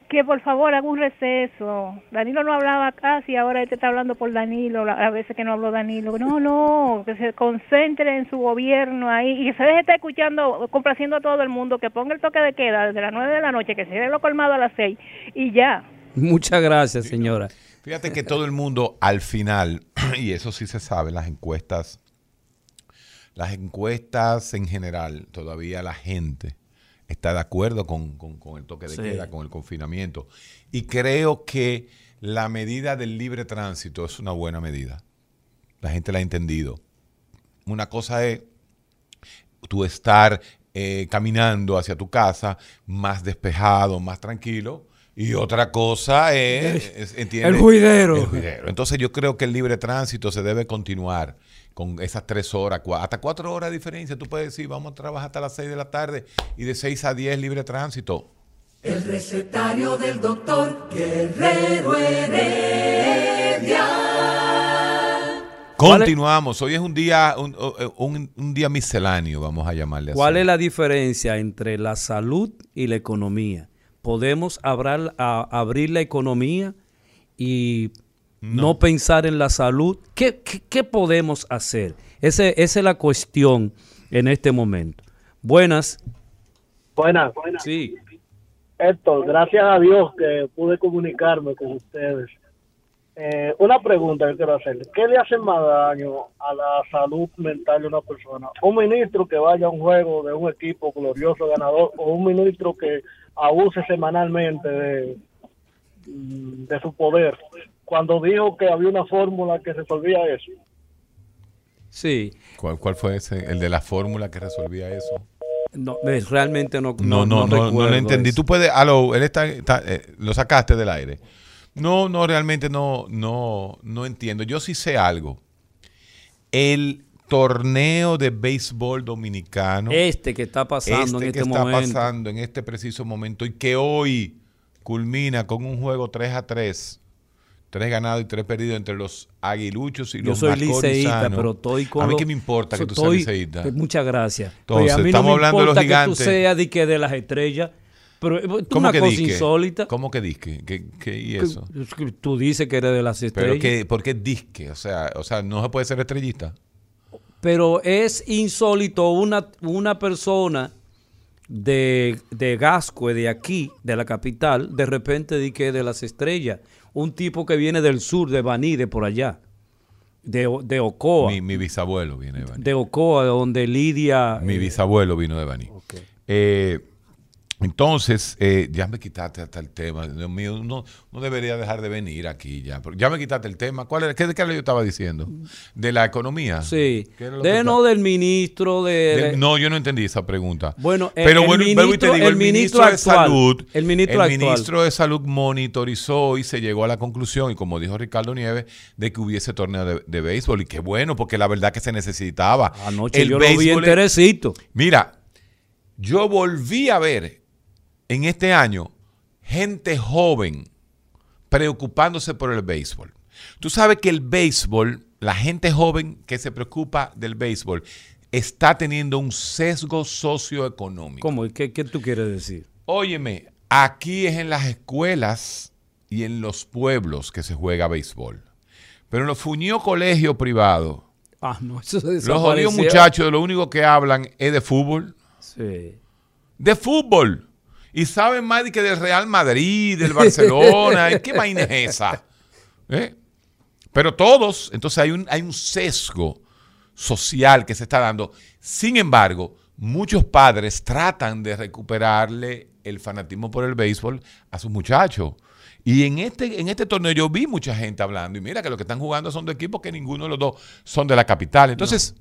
que por favor haga un receso. Danilo no hablaba casi, ahora este está hablando por Danilo, a veces que no habló Danilo. No, no, que se concentre en su gobierno ahí y que se deje estar escuchando, complaciendo a todo el mundo, que ponga el toque de queda desde las 9 de la noche, que se dé lo colmado a las 6 y ya. Muchas gracias, señora. Fíjate que todo el mundo al final, y eso sí se sabe, las encuestas, las encuestas en general, todavía la gente está de acuerdo con, el toque de queda, con el confinamiento. Y creo que la medida del libre tránsito es una buena medida. La gente la ha entendido. Una cosa es tú estar eh, caminando hacia tu casa más despejado, más tranquilo. Y otra cosa es, El juidero. El juidero. Entonces yo creo que el libre tránsito se debe continuar con esas tres horas, hasta cuatro horas de diferencia. Tú puedes decir, vamos a trabajar hasta las seis de la tarde y de seis a diez libre tránsito. El recetario del doctor Guerrero Heredia. Continuamos. Hoy es un día, un, día misceláneo, vamos a llamarle así. ¿Cuál es la diferencia entre la salud y la economía? ¿Podemos abrir la economía y no. pensar en la salud. ¿Qué, qué, podemos hacer? Ese, esa es la cuestión en este momento. Buenas. Buenas. Buenas. Sí. Héctor, gracias a Dios que pude comunicarme con ustedes. Eh, una pregunta que quiero hacer. ¿Qué le hace más daño a la salud mental de una persona? ¿Un ministro que vaya a un juego de un equipo glorioso ganador o un ministro que abuse semanalmente de, de su poder? Cuando dijo que había una fórmula que resolvía eso. Sí. ¿Cuál, cuál fue ese? El de la fórmula que resolvía eso. No, eh, realmente no No, no, no, no, recuerdo lo entendí. eso. Tú puedes, aló, él está, está, eh, lo sacaste del aire. No, no, realmente no, no, no entiendo. Yo sí sé algo. El torneo de béisbol dominicano, Este que está pasando este en que este está momento. pasando en este preciso momento y que hoy culmina con un juego 3 a 3, tres ganados y tres perdidos entre los aguiluchos y Yo los soy liceísta, pero estoy con A mí qué me importa que tú seas liceísta. pues, Muchas gracias. Entonces, a mí estamos no me hablando de los importa que gigantes. tú seas de que de las estrellas, pero eh, es ¿Cómo una que cosa disque? insólita. ¿Cómo que disque? ¿Qué, qué- y Que- eso? es que Tú dices que eres de las Pero estrellas. que, ¿por qué disque? O sea, o sea, no se puede ser estrellista. Pero es insólito una, una persona de, de Gascue, de aquí, de la capital, de repente di que de las estrellas. Un tipo que viene del sur, de Baní, de por allá. De, de Ocoa. Mi, mi bisabuelo viene de Baní. de Ocoa, donde Lidia... Mi eh, bisabuelo vino de Baní. Eh, entonces, eh, ya me quitaste hasta el tema. Dios mío, no, no debería dejar de venir aquí ya. Ya me quitaste el tema. ¿Cuál era? ¿Qué, qué lo yo estaba diciendo? ¿De la economía? Sí. ¿Qué era lo De no del ministro de... De- no, yo no entendí esa pregunta. Bueno, el- pero el bueno, vuelvo y te ministro- digo, el, el ministro, ministro de actual, salud, el ministro actual. ministro de salud monitorizó y se llegó a la conclusión, y como dijo Ricardo Nieves, de que hubiese torneo de, de béisbol. Y qué bueno, porque la verdad que se necesitaba. Anoche El yo lo vi béisbol es- enterecito. Mira, yo volví a ver en este año gente joven preocupándose por el béisbol. Tú sabes que el béisbol, la gente joven que se preocupa del béisbol, está teniendo un sesgo socioeconómico. ¿Cómo? ¿Qué, qué tú quieres decir? Óyeme, aquí es en las escuelas y en los pueblos que se juega béisbol. Pero en los fuñidos colegios privados, Ah, no, eso se los jodidos muchachos, lo único que hablan es de fútbol. Sí. de fútbol. Y saben más de que del Real Madrid, del Barcelona. ¿y ¿Qué vaina es esa? ¿Eh? Pero todos, entonces hay un, hay un sesgo social que se está dando. Sin embargo, muchos padres tratan de recuperarle el fanatismo por el béisbol a sus muchachos. Y en este, en este torneo yo vi mucha gente hablando. Y mira que los que están jugando son de equipos que ninguno de los dos son de la capital. Entonces,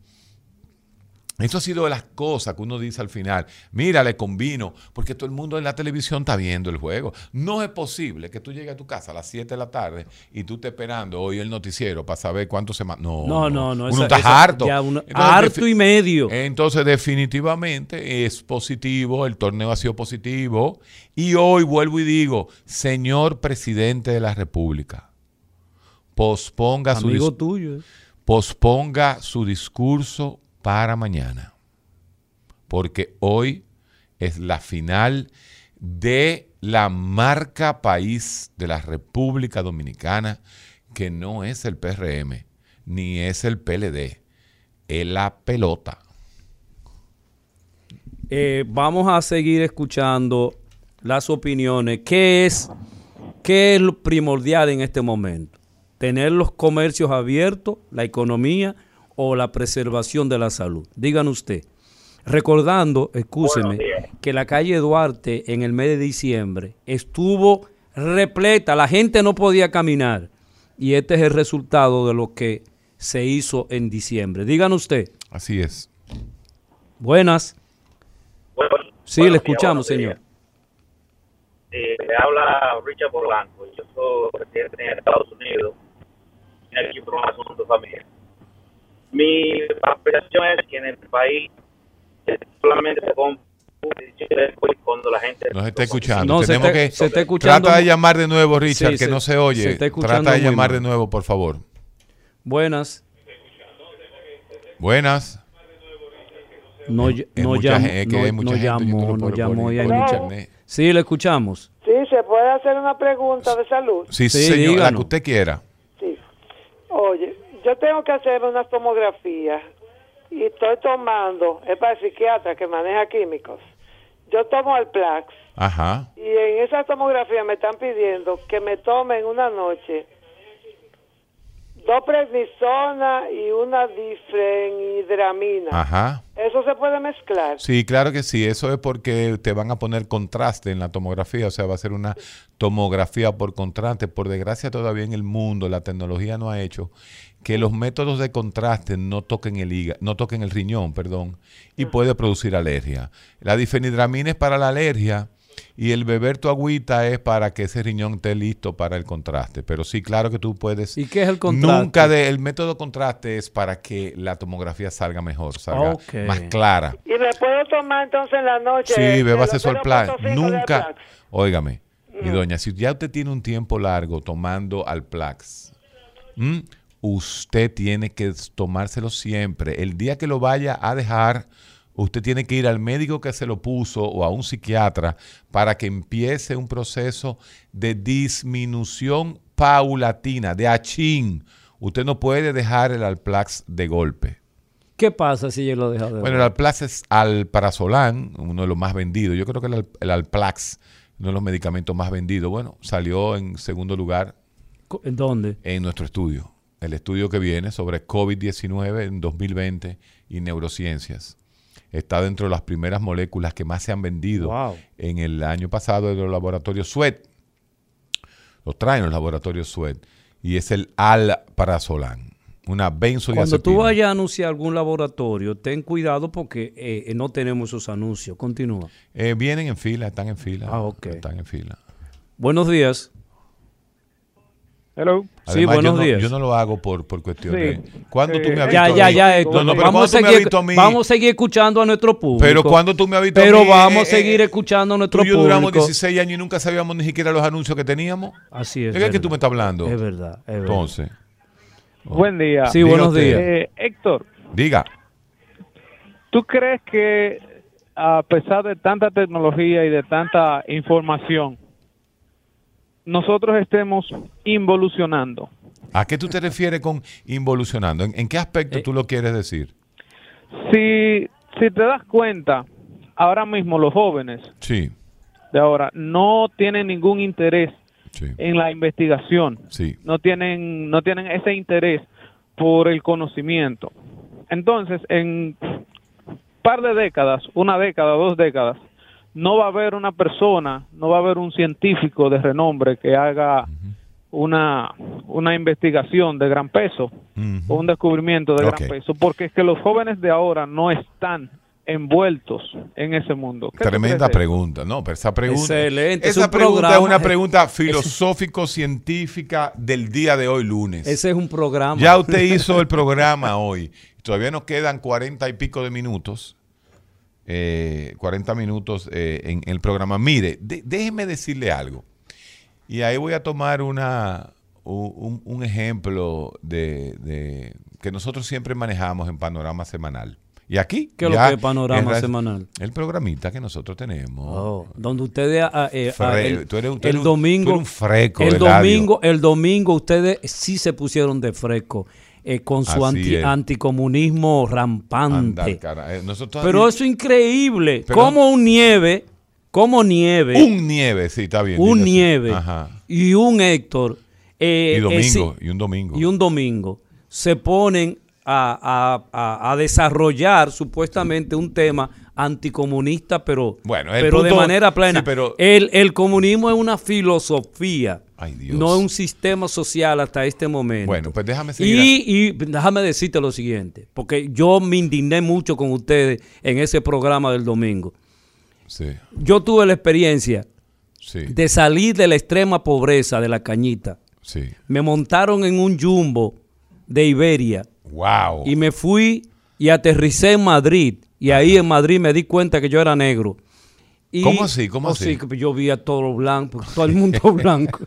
eso ha sido de las cosas que uno dice al final. Mira, le combino, porque todo el mundo en la televisión está viendo el juego. No es posible que tú llegues a tu casa a las 7 de la tarde y tú estés esperando hoy el noticiero para saber cuánto se... No, No, no, no. Uno esa- está esa- harto. uno- Entonces, harto y medio. Entonces, definitivamente es positivo, el torneo ha sido positivo. Y hoy vuelvo y digo, señor presidente de la República, posponga su Amigo tuyo. ¿eh? posponga su discurso para mañana. Porque hoy es la final de la marca país de la República Dominicana, que no es el PRM, ni es el PLD, es la pelota. Eh, vamos a seguir escuchando las opiniones. ¿Qué es, ¿Qué es lo primordial en este momento? ¿Tener los comercios abiertos, la economía o la preservación de la salud? Digan usted. Recordando, escúcheme, que la calle Duarte en el mes de diciembre estuvo repleta, la gente no podía caminar. Y este es el resultado de lo que se hizo en diciembre. Digan usted. Así es. Buenas. Bueno, Sí, le escuchamos, días. señor. Eh, le habla Richard Polanco. Yo soy residente en Estados Unidos. Vine aquí por un asunto familiar. Mi apreciación es que en el país eh, solamente se compra cuando la gente... Nos está escuchando. No, se Tenemos está- que se está escuchando trata de llamar de nuevo, Richard, Sí, que se- no se oye. se está trata de llamar mal. de nuevo, por favor. Buenas. Buenas. No, es no llamó, gente, que no, no no llamó, lo no llamó. y hay mucha-. Sí, le escuchamos. Sí, se puede hacer una pregunta de salud. Sí, Sí, señor, la que usted quiera. Sí. Oye, yo tengo que hacer una tomografía y estoy tomando, es para el psiquiatra que maneja químicos. Yo tomo el Plax Ajá. y en esa tomografía me están pidiendo que me tome en una noche dos prednisona y una difenhidramina. Ajá. ¿Eso se puede mezclar? Sí, claro que sí. Eso es porque te van a poner contraste en la tomografía. O sea, va a ser una tomografía por contraste. Por desgracia, todavía en el mundo la tecnología no ha hecho que los métodos de contraste no toquen el hígado, no toquen el riñón, perdón, y puede producir alergia. La difenidramina es para la alergia y el beber tu agüita es para que ese riñón esté listo para el contraste. Pero sí, claro que tú puedes. ¿Y qué es el contraste? Nunca de, el método contraste es para que la tomografía salga mejor, salga más clara. ¿Y me puedo tomar entonces en la noche? Sí, plan. 0.5 de Nunca, Plax? óigame, mi doña, si ya usted tiene un tiempo largo tomando Alplax, ¿m? Usted tiene que tomárselo siempre. El día que lo vaya a dejar, usted tiene que ir al médico que se lo puso o a un psiquiatra para que empiece un proceso de disminución paulatina, de achín. Usted no puede dejar el Alplax de golpe. ¿Qué pasa si yo lo dejo de Bueno, el Alplax es Alprazolam, uno de los más vendidos. Yo creo que el, el Alplax, uno de los medicamentos más vendidos. Bueno, salió en segundo lugar ¿En dónde? en nuestro estudio. El estudio que viene sobre COVID-19 en 2020 y neurociencias. Está dentro de las primeras moléculas que más se han vendido Wow. en el año pasado de los laboratorios Suet. Los traen los laboratorios Suet. Y es el Alprazolam, una benzodiazepina. Cuando tú vayas a anunciar algún laboratorio, ten cuidado porque eh, eh, no tenemos esos anuncios. Continúa. Eh, vienen en fila, están en fila. Ah, ok. Están en fila. Buenos días. Hello. Sí, Además, buenos yo no, días. Yo no lo hago por, por cuestión Sí. de... ¿Cuándo tú Eh, me has Ya, visto ya, a mí? ya. No, no, pero vamos, ¿cuándo a tú seguir, a mí? vamos a seguir escuchando a nuestro público. Pero cuando tú me has visto a Pero mí, vamos a eh, seguir eh, escuchando a nuestro Tú y yo duramos público. 16 años y nunca sabíamos ni siquiera los anuncios que teníamos. Así es. ¿De qué es que tú me estás hablando? Es verdad. es verdad. Entonces, Buen día. Sí, Diga buenos días. Eh, Héctor, diga. ¿tú crees que a pesar de tanta tecnología y de tanta información, nosotros estemos involucionando? ¿A qué tú te refieres con involucionando? ¿En, en qué aspecto Eh. tú lo quieres decir? Si, si te das cuenta, ahora mismo los jóvenes Sí, de ahora no tienen ningún interés sí, en la investigación. sí. no tienen no tienen ese interés por el conocimiento. Entonces, en par de décadas, una década, dos décadas, no va a haber una persona, no va a haber un científico de renombre que haga una una investigación de gran peso o un descubrimiento de gran peso, porque es que los jóvenes de ahora no están envueltos en ese mundo. ¿Qué tú Tremenda pregunta. No, pero esa pregunta. Excelente, es Esa un pregunta programa. es una pregunta filosófico-científica del día de hoy, lunes. Ese es un programa. Ya usted hizo el programa hoy. Todavía nos quedan cuarenta y pico de minutos. Eh, 40 minutos eh, en el programa. Mire, de- déjeme decirle algo. Y ahí voy a tomar una, un, un ejemplo de, de- que nosotros siempre manejamos en Panorama Semanal. Y aquí, ¿Qué es lo que es Panorama Semanal? El programita que nosotros tenemos. Oh, donde ustedes ah, eh, ah, Fre- el, tú eres tú el eres un- domingo tú eres un el domingo el domingo ustedes sí se pusieron de fresco eh, con su anti, anticomunismo rampante. Eh, pero eso es increíble Pero- como un nieve como nieve Un nieve, sí, está bien. un nieve y un Héctor eh, Y domingo, y un domingo. y un domingo se ponen a, a- a- a desarrollar supuestamente un tema anticomunista, pero, Bueno, pero de manera plena. sí, pero- el, el comunismo es una filosofía, Ay, Dios. no es un sistema social hasta este momento. Bueno, pues déjame seguir. Y, y déjame decirte lo siguiente, porque yo me indigné mucho con ustedes en ese programa del domingo. Sí, Yo tuve la experiencia sí, de salir de la extrema pobreza de la cañita. sí. Me montaron en un jumbo de Iberia Wow. y me fui y aterricé en Madrid. Y ahí en Madrid me di cuenta que yo era negro. Y- ¿Cómo así? ¿Cómo Oh, así? sí, yo vi a todos los blancos, todo el mundo blanco.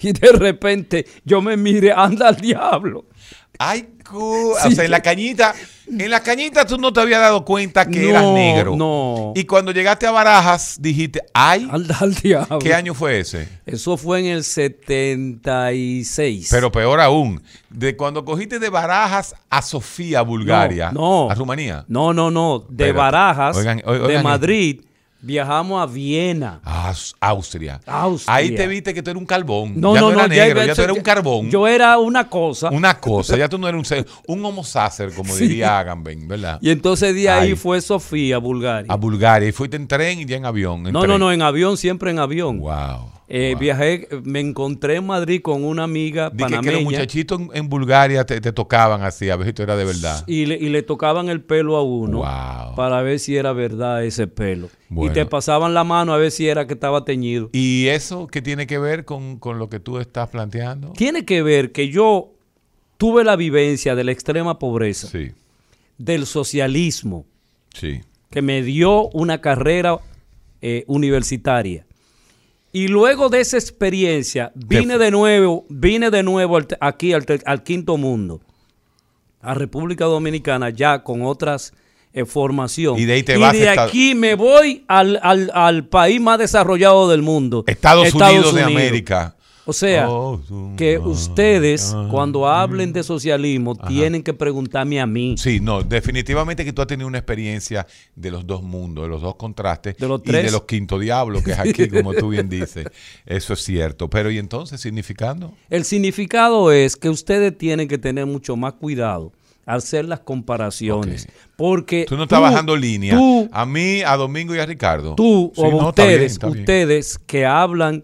y de repente yo me miré, anda al diablo. Ay, cu- Sí. o sea, en la cañita, en la cañita tú no te habías dado cuenta que eras negro. no. Y cuando llegaste a Barajas, dijiste, ay, Anda al diablo. ¿qué año fue ese? Eso fue en el 76. Pero peor aún, de cuando cogiste de Barajas a Sofía, Bulgaria, No, no. a Rumanía. No, no, no. De. Barajas, Oigan, de oigan Madrid, Viajamos a Viena. Aus- Austria. Austria. Ahí te viste que tú eras un carbón. No, ya no, no, no. eras negro, ya- ya, tú eras un carbón. Yo era una cosa. una cosa, ya tú no eras un, homo sacer, como Sí. diría Agamben, ¿verdad? Y entonces de ahí Ay. fue Sofía, Bulgaria. A Bulgaria. Y fuiste en tren y ya en avión. en no, tren. no, no, en avión, siempre en avión. Wow. Eh, Viajé, me encontré en Madrid con una amiga Dije que los panameña muchachitos en, en Bulgaria te, te tocaban así, a ver si tú era de verdad. y le, y le tocaban el pelo a uno Wow. para ver si era verdad ese pelo. Bueno. Y te pasaban la mano a ver si era que estaba teñido. ¿Y eso qué tiene que ver con, con lo que tú estás planteando? Tiene que ver que yo tuve la vivencia de la extrema pobreza, Sí, del socialismo, sí. que me dio una carrera eh, universitaria. Y luego de esa experiencia vine de nuevo, vine de nuevo al- aquí al, quinto mundo, a República Dominicana ya con otras eh, formación. Y de ahí te vas a de aquí me voy al, al- al país más desarrollado del mundo. Estados, Unidos de América. O sea, que ustedes cuando hablen de socialismo tienen que preguntarme a mí. Sí, no, definitivamente que tú has tenido una experiencia de los dos mundos, de los dos contrastes De los y tres. de los quinto diablos, que es aquí, como tú bien dices. Eso es cierto. Pero ¿y entonces significando? El significado es que ustedes tienen que tener mucho más cuidado al hacer las comparaciones. Porque Tú no estás bajando línea. Tú, a mí, a Domingo y a Ricardo. tú Sí, o no, está bien, ustedes, está bien. ustedes que hablan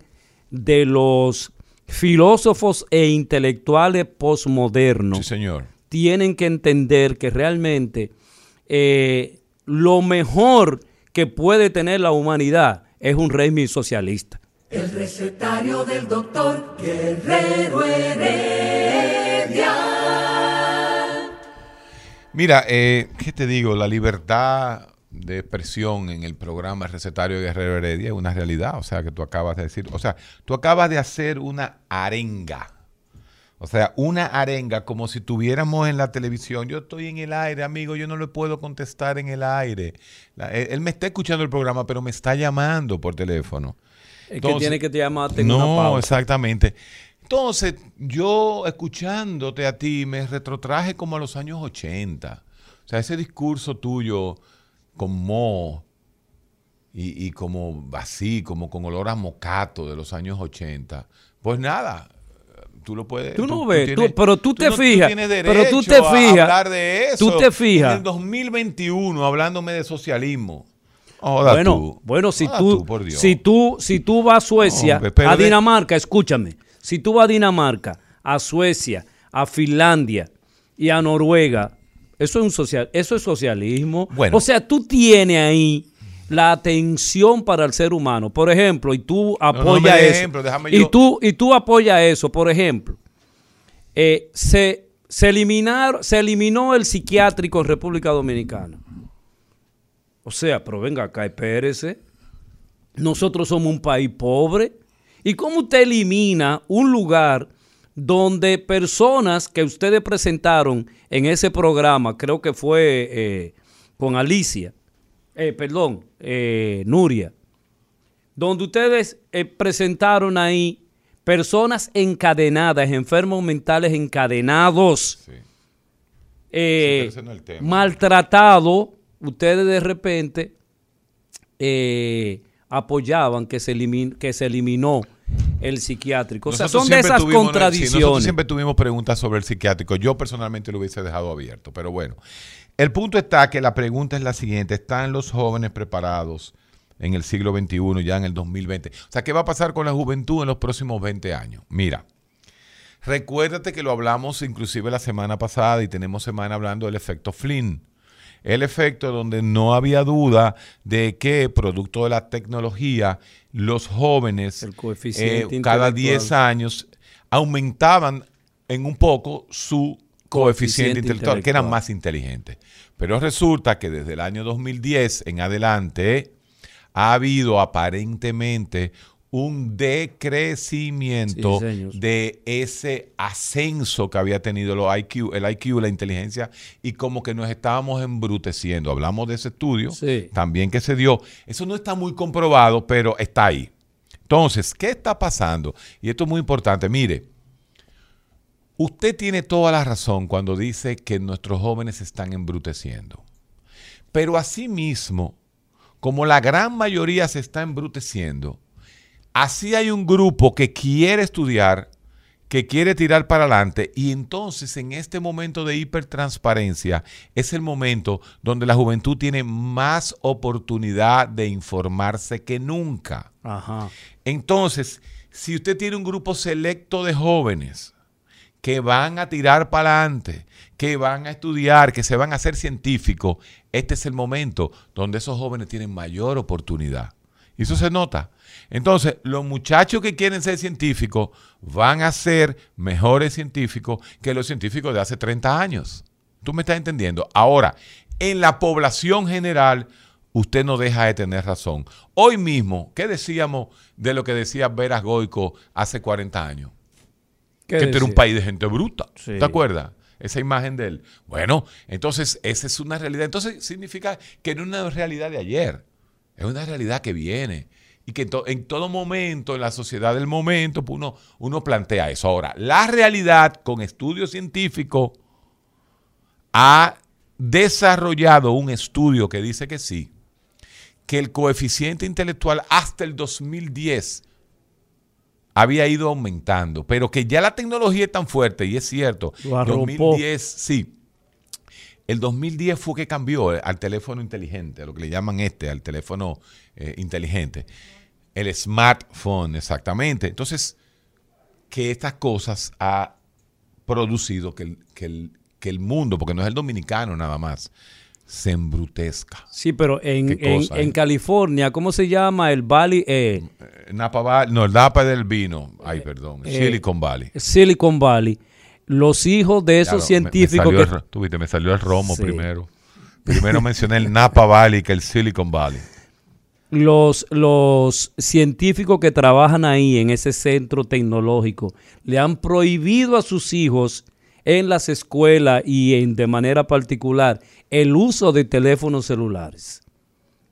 de los filósofos e intelectuales posmodernos, Sí, señor. tienen que entender que realmente eh, lo mejor que puede tener la humanidad es un régimen socialista. El recetario del doctor Guerrero Heredia. Mira, eh, ¿qué te digo? La libertad de expresión en el programa Recetario de Guerrero Heredia es una realidad. O sea, que tú acabas de decir. O sea, tú acabas de hacer una arenga. O sea, una arenga como si tuviéramos en la televisión. Yo estoy en el aire, amigo, yo no le puedo contestar en el aire. La- él, él me está escuchando el programa, pero me está llamando por teléfono. Es que tiene que te llamarte en una no, pausa. exactamente. Entonces, yo escuchándote a ti me retrotraje como a los años 80. O sea, ese discurso tuyo con mo y, y como así, como con olor a mocato de los años 80. Pues nada, tú lo puedes. Tú no ves, tienes- tú- pero tú te no- fijas, tienes pero tú te a fijas, hablar de eso. tú te fijas. En el 2021, hablándome de socialismo. Bueno, tú. bueno, si tú, por Dios. si tú, si tú vas a Suecia, a de- Dinamarca, escúchame, si tú vas a Dinamarca, a Suecia, a Finlandia y a Noruega, eso es un social, eso es socialismo. Bueno. O sea, tú tienes ahí la atención para el ser humano. Por ejemplo, y tú no apoyas eso. ejemplo, y yo- tú y tú apoyas eso, por ejemplo. eh, se, se, eliminar, se eliminó el psiquiátrico en República Dominicana. O sea, pero venga acá, espérese. Nosotros somos un país pobre. ¿Y cómo usted elimina un lugar donde personas que ustedes presentaron en ese programa, creo que fue eh, con Alicia, eh, perdón, eh, Nuria, donde ustedes eh, presentaron ahí personas encadenadas, enfermos mentales encadenados, el tema. maltratados, ustedes de repente apoyaban que se, elimin- que se eliminó el psiquiátrico. O sea, son de esas tuvimos- sí, contradicciones. nosotros siempre tuvimos preguntas sobre el psiquiátrico. Yo personalmente lo hubiese dejado abierto, pero bueno. El punto está que la pregunta es la siguiente. ¿Están los jóvenes preparados en el siglo XXI, ya en el 2020? O sea, ¿qué va a pasar con la juventud en los próximos 20 años? Mira, recuérdate que lo hablamos inclusive la semana pasada y tenemos semana hablando del efecto Flynn. El efecto donde no había duda de que, producto de la tecnología, los jóvenes eh, cada intelectual. 10 años aumentaban en un poco su coeficiente, Coeficiente intelectual, que eran más inteligentes. Pero resulta que desde el año 2010 en adelante ha habido aparentemente un decrecimiento Sí, de ese ascenso que había tenido los IQ, el IQ, la inteligencia, y como que nos estábamos embruteciendo. Hablamos de ese estudio Sí. también que se dio. Eso no está muy comprobado, pero está ahí. Entonces, ¿qué está pasando? Y esto es muy importante. Mire, usted tiene toda la razón cuando dice que nuestros jóvenes se están embruteciendo. Pero asimismo, como la gran mayoría se está embruteciendo, así hay un grupo que quiere estudiar, que quiere tirar para adelante y entonces en este momento de hipertransparencia es el momento donde la juventud tiene más oportunidad de informarse que nunca. Ajá. Entonces, si usted tiene un grupo selecto de jóvenes que van a tirar para adelante, que van a estudiar, que se van a hacer científicos, este es el momento donde esos jóvenes tienen mayor oportunidad. Y eso se nota. Entonces, los muchachos que quieren ser científicos van a ser mejores científicos que los científicos de hace 30 años. ¿Tú me estás entendiendo? Ahora, en la población general, usted no deja de tener razón. Hoy mismo, ¿qué decíamos de lo que decía Veras Goico hace 40 años? ¿Qué Que este era un país de gente bruta. Sí. ¿Te acuerdas? Esa imagen de él. Bueno, entonces esa es una realidad. Entonces significa que no es una realidad de ayer. Es una realidad que viene. Y que en, to- en todo momento, en la sociedad del momento, pues uno, uno plantea eso. Ahora, la realidad con estudios científicos ha desarrollado un estudio que dice que sí, que el coeficiente intelectual hasta el 2010 había ido aumentando, pero que ya la tecnología es tan fuerte, y es cierto, Lo arropó. 2010, sí. El 2010 fue que cambió eh, al teléfono inteligente, a lo que le llaman este, al teléfono eh, inteligente. El smartphone, exactamente. Entonces, que estas cosas ha producido que el, que el- que el mundo, porque no es el dominicano nada más, se embrutezca. Sí, pero en, en- cosa, en ¿eh? California, ¿cómo se llama? El Valley, eh, Eh, Napa Valley, no, el Napa del vino. Ay, perdón. eh, Silicon Valley. Silicon Valley. Los hijos de esos Claro, me- me científicos salió que... el tú viste, me salió el romo Sí. primero. Primero mencioné el Napa Valley que el Silicon Valley. Los, los científicos que trabajan ahí en ese centro tecnológico le han prohibido a sus hijos en las escuelas y en, de manera particular el uso de teléfonos celulares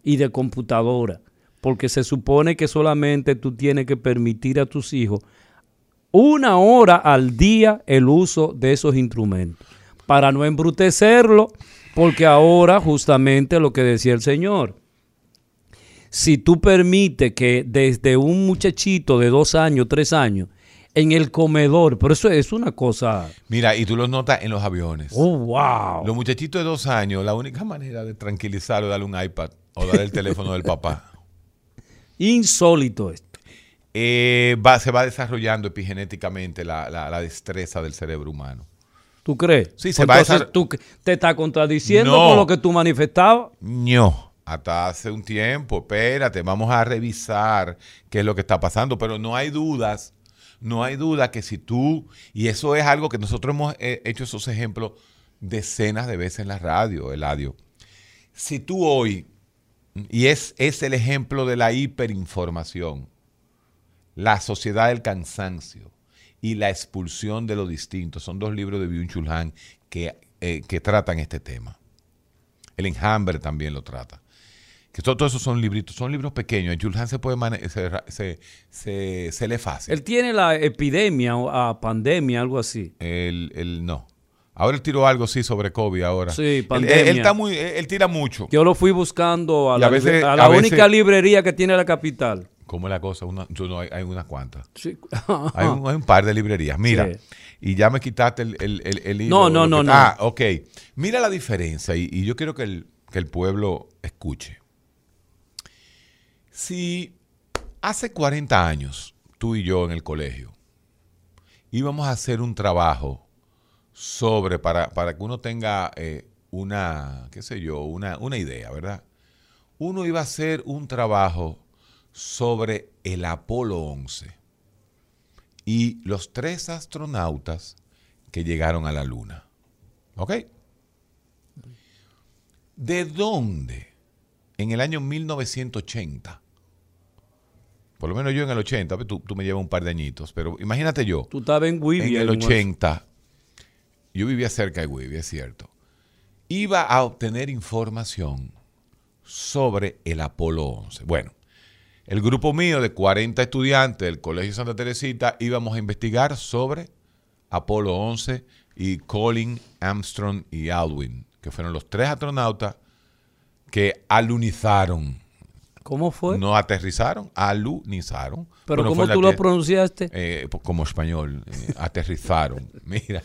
y de computadora, porque se supone que solamente tú tienes que permitir a tus hijos una hora al día el uso de esos instrumentos, para no embrutecerlo, porque ahora justamente lo que decía el Señor, si tú permites que desde un muchachito de dos años, tres años, en el comedor, pero eso es una cosa... Mira, y tú lo notas en los aviones. ¡Oh, wow! Los muchachitos de dos años, la única manera de tranquilizarlo es darle un iPad o darle el teléfono del papá. Insólito esto. Eh, va- se va desarrollando epigenéticamente la, la- la destreza del cerebro humano. ¿Tú crees? Sí, se va a Entonces, desar- tú te estás contradiciendo No. con lo que tú manifestabas. No, hasta hace un tiempo, espérate, vamos a revisar qué es lo que está pasando, pero no hay dudas, no hay duda que si tú, y eso es algo que nosotros hemos eh, hecho esos ejemplos decenas de veces en la radio, Eladio, si tú hoy, y es, es el ejemplo de la hiperinformación, la sociedad del cansancio y la expulsión de lo distinto, son dos libros de Byung-Chul que, eh, que tratan este tema. El enjambre también lo trata. Que todo, todo eso son libritos, son libros pequeños. Jules se puede se, se, se, se lee fácil. Él tiene la epidemia o a pandemia, algo así. El, el- no. Ahora él tiró algo sí sobre COVID ahora. Sí, Él- él, pandemia. él está muy, él, él tira mucho. Yo lo fui buscando a Y la, a veces- a la a veces- única librería que tiene la capital. ¿Cómo es la cosa? Una- yo no, hay, hay unas cuantas. Sí. Hay un, hay un par de librerías. Mira, Sí. y ya me quitaste el, el, el, No, no, no, no. Ah, ok. Mira la diferencia y, y yo quiero que el, que el pueblo escuche. Si hace 40 años tú y yo en el colegio íbamos a hacer un trabajo sobre, para, para que uno tenga eh, una, qué sé yo, una, una idea, ¿verdad? Uno iba a hacer un trabajo sobre el Apolo 11 y los tres astronautas que llegaron a la Luna. ¿Ok? ¿De dónde en el año 1980? Por lo menos yo en el 80, pues tú, tú me llevas un par de añitos, pero imagínate yo. Tú estabas en Wibia. En el en 80, yo vivía cerca de Wibia, es cierto. Iba a obtener información sobre el Apolo 11. Bueno, el grupo mío de 40 estudiantes del Colegio Santa Teresita íbamos a investigar sobre Apolo 11 y Colin, Armstrong y Aldrin, que fueron los tres astronautas que alunizaron ¿Cómo fue? No aterrizaron, alunizaron. ¿Pero Bueno, cómo tú lo te- pronunciaste? eh, como español, eh, aterrizaron. Mira.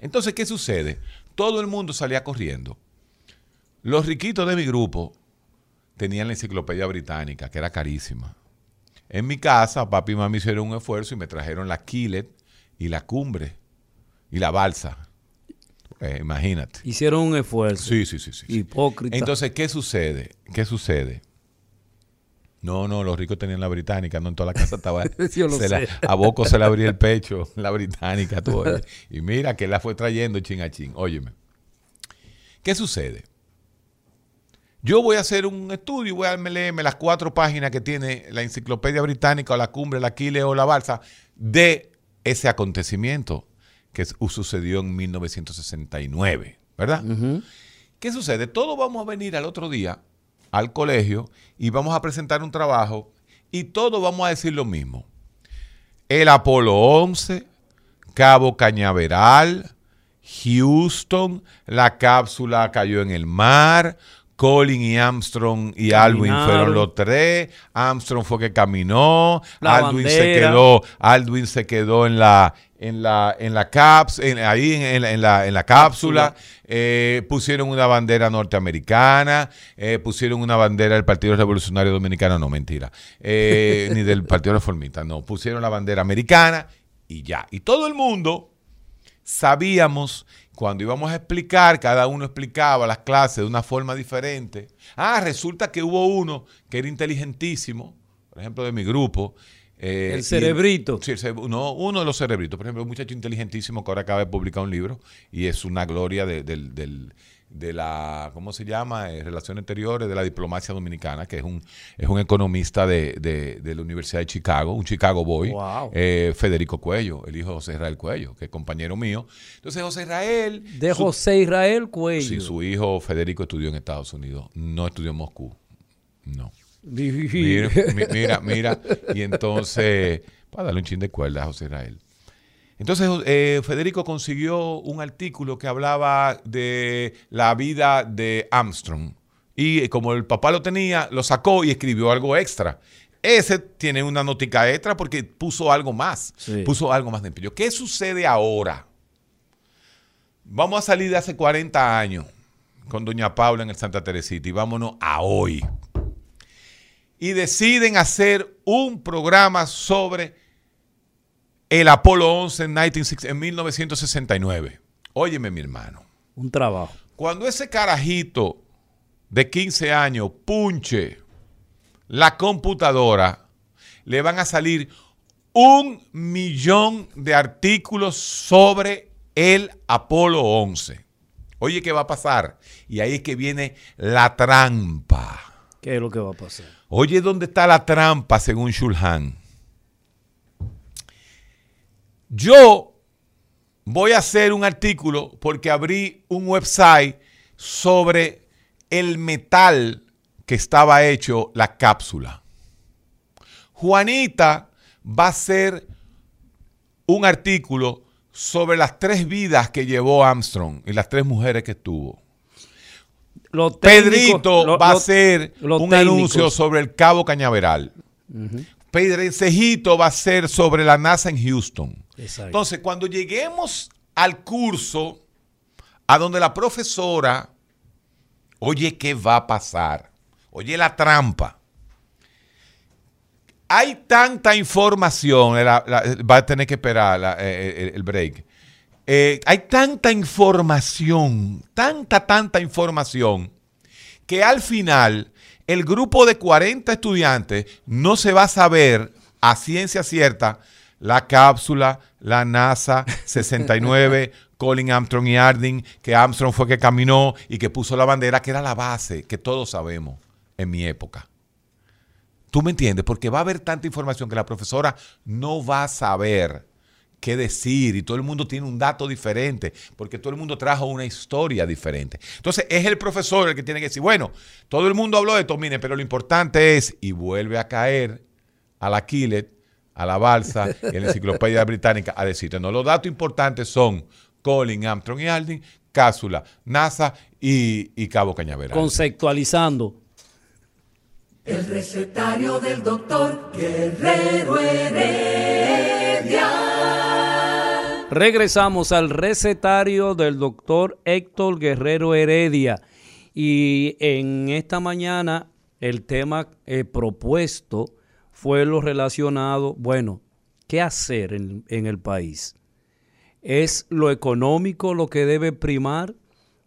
Entonces, ¿qué sucede? Todo el mundo salía corriendo. Los riquitos de mi grupo tenían la enciclopedia británica, que era carísima. En mi casa, papi y mami hicieron un esfuerzo y me trajeron la Killet y la Cumbre y la Balsa. Eh, imagínate. Hicieron un esfuerzo. Sí, sí, sí, sí. sí. Hipócrita. Entonces, ¿qué sucede? ¿Qué sucede? No, no, los ricos tenían la británica, no en toda la casa estaba. Yo lo se la- a Boco se le abría el pecho, la británica. tú oyes. y mira que la fue trayendo chin a chin. Óyeme. ¿Qué sucede? Yo voy a hacer un estudio y voy a leerme las cuatro páginas que tiene la enciclopedia británica o la cumbre, la Aquile o la Balsa de ese acontecimiento que su- sucedió en 1969, ¿verdad? ¿Qué sucede? Todos vamos a venir al otro día al colegio y vamos a presentar un trabajo y todos vamos a decir lo mismo. El Apolo 11, Cabo Cañaveral, Houston, la cápsula cayó en el mar, Colin y Armstrong y Caminaron. fueron los tres, Armstrong fue que caminó, La Aldwin se quedó, Aldwin se quedó en la en la en la caps, en- ahí en, en la- en la, en la cápsula, eh, pusieron una bandera norteamericana, eh, pusieron una bandera del Partido Revolucionario Dominicano, no mentira, eh, ni del Partido Reformista, no, pusieron la bandera americana y ya. Y todo el mundo sabíamos cuando íbamos a explicar, cada uno explicaba las clases de una forma diferente. Ah, resulta que hubo uno que era inteligentísimo, por ejemplo, de mi grupo. eh, El cerebrito. sí, el no, uno de los cerebritos. Por ejemplo, un muchacho inteligentísimo que ahora acaba de publicar un libro y es una gloria de, del- del- de la, ¿cómo se llama? Eh, Relaciones Exteriores de la diplomacia dominicana, que es un, es un economista de, de- de la Universidad de Chicago, un Chicago Boy, Wow. eh, Federico Cuello, el hijo de José Israel Cuello, que es compañero mío. Entonces, José Israel... De su- José Israel Cuello. Sí, su hijo Federico estudió en Estados Unidos, no estudió en Moscú. No. Mira, mi- mira, mira. Y entonces, para darle un chin de cuerda a José Israel. Entonces, eh, Federico consiguió un artículo que hablaba de la vida de Armstrong. Y eh, como el papá lo tenía, lo sacó y escribió algo extra. Ese tiene una notica extra porque puso algo más. Sí. Puso algo más de empeño. ¿Qué sucede ahora? Vamos a salir de hace 40 años con Doña Paula en el Santa Teresita y vámonos a hoy y deciden hacer un programa sobre el Apolo 11 en, 1960 en 1969. Óyeme, mi hermano. Un trabajo. Cuando ese carajito de 15 años punche la computadora, le van a salir un millón de artículos sobre el Apolo 11. Oye, ¿qué va a pasar? Y ahí es que viene la trampa. ¿Qué es lo que va a pasar? Oye, ¿dónde está la trampa según Shulhan? Yo voy a hacer un artículo porque abrí un website sobre el metal que estaba hecho la cápsula. Juanita va a hacer un artículo sobre las tres vidas que llevó Armstrong y las tres mujeres que tuvo. Técnicos- Pedrito lo- va a hacer un técnicos. anuncio sobre el Cabo Cañaveral. Pedrecejito va a ser sobre la NASA en Houston. Exacto. Entonces, cuando lleguemos al curso, a donde la profesora, oye, ¿qué va a pasar? Oye, la trampa. Hay tanta información, la- la- va a tener que esperar la- eh, el, el break. Eh, hay tanta información, tanta, tanta información, que al final el grupo de 40 estudiantes no se va a saber a ciencia cierta la cápsula, la NASA 69, Colin Armstrong y Harding, que Armstrong fue que caminó y que puso la bandera, que era la base, que todos sabemos en mi época. ¿Tú me entiendes? Porque va a haber tanta información que la profesora no va a saber qué decir y todo el mundo tiene un dato diferente, porque todo el mundo trajo una historia diferente. Entonces es el profesor el que tiene que decir, bueno, todo el mundo habló de esto, mire, pero lo importante es, y vuelve a caer a la Killet, a la Balsa y a la Enciclopedia Británica a decirte, no, los datos importantes son Colin, Armstrong y Aldrin, cápsula, NASA y, y Cabo Cañaveral. Conceptualizando. El recetario del doctor Guerrero Heredia. Regresamos al recetario del doctor Héctor Guerrero Heredia. Y en esta mañana el tema eh, propuesto fue lo relacionado, bueno, ¿qué hacer en, en el país? ¿Es lo económico lo que debe primar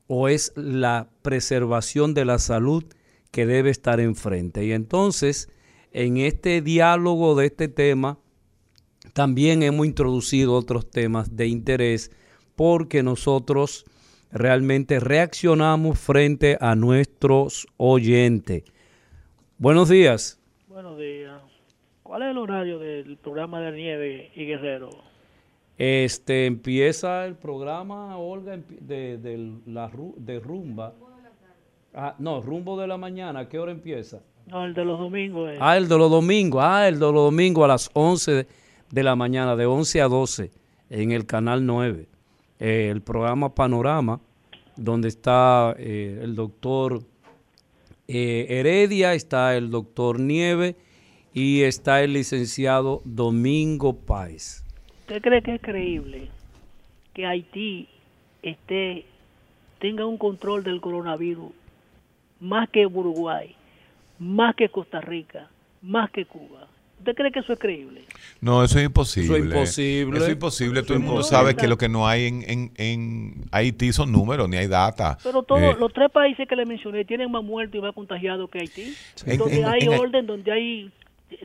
o es la preservación de la salud que debe estar enfrente? Y entonces, en este diálogo de este tema, también hemos introducido otros temas de interés porque nosotros realmente reaccionamos frente a nuestros oyentes. Buenos días. Buenos días. ¿Cuál es el horario del programa de Nieve y Guerrero? Este empieza el programa, Olga, de, de la, de rumba. Ah, no, rumbo de la mañana. ¿A qué hora empieza? No, el de los domingos. Ah, el de los domingos. Ah, el de los domingos a las 11 de, de la mañana, de 11 a 12, en el canal 9. Eh, el programa Panorama, donde está eh, el doctor eh, Heredia, está el doctor Nieve y está el licenciado Domingo Páez. ¿Usted cree que es creíble que Haití esté tenga un control del coronavirus más que Uruguay, más que Costa Rica, más que Cuba? ¿Usted cree que eso es creíble? No, eso es imposible. Eso es imposible. Eso es imposible. Eso Todo el es mundo imposible. sabe que lo que no hay en, en, en Haití son números, ni hay data. Pero todos Eh, los tres países que le mencioné tienen más muertos y más contagiados que Haití. En- donde en- hay en- orden, donde hay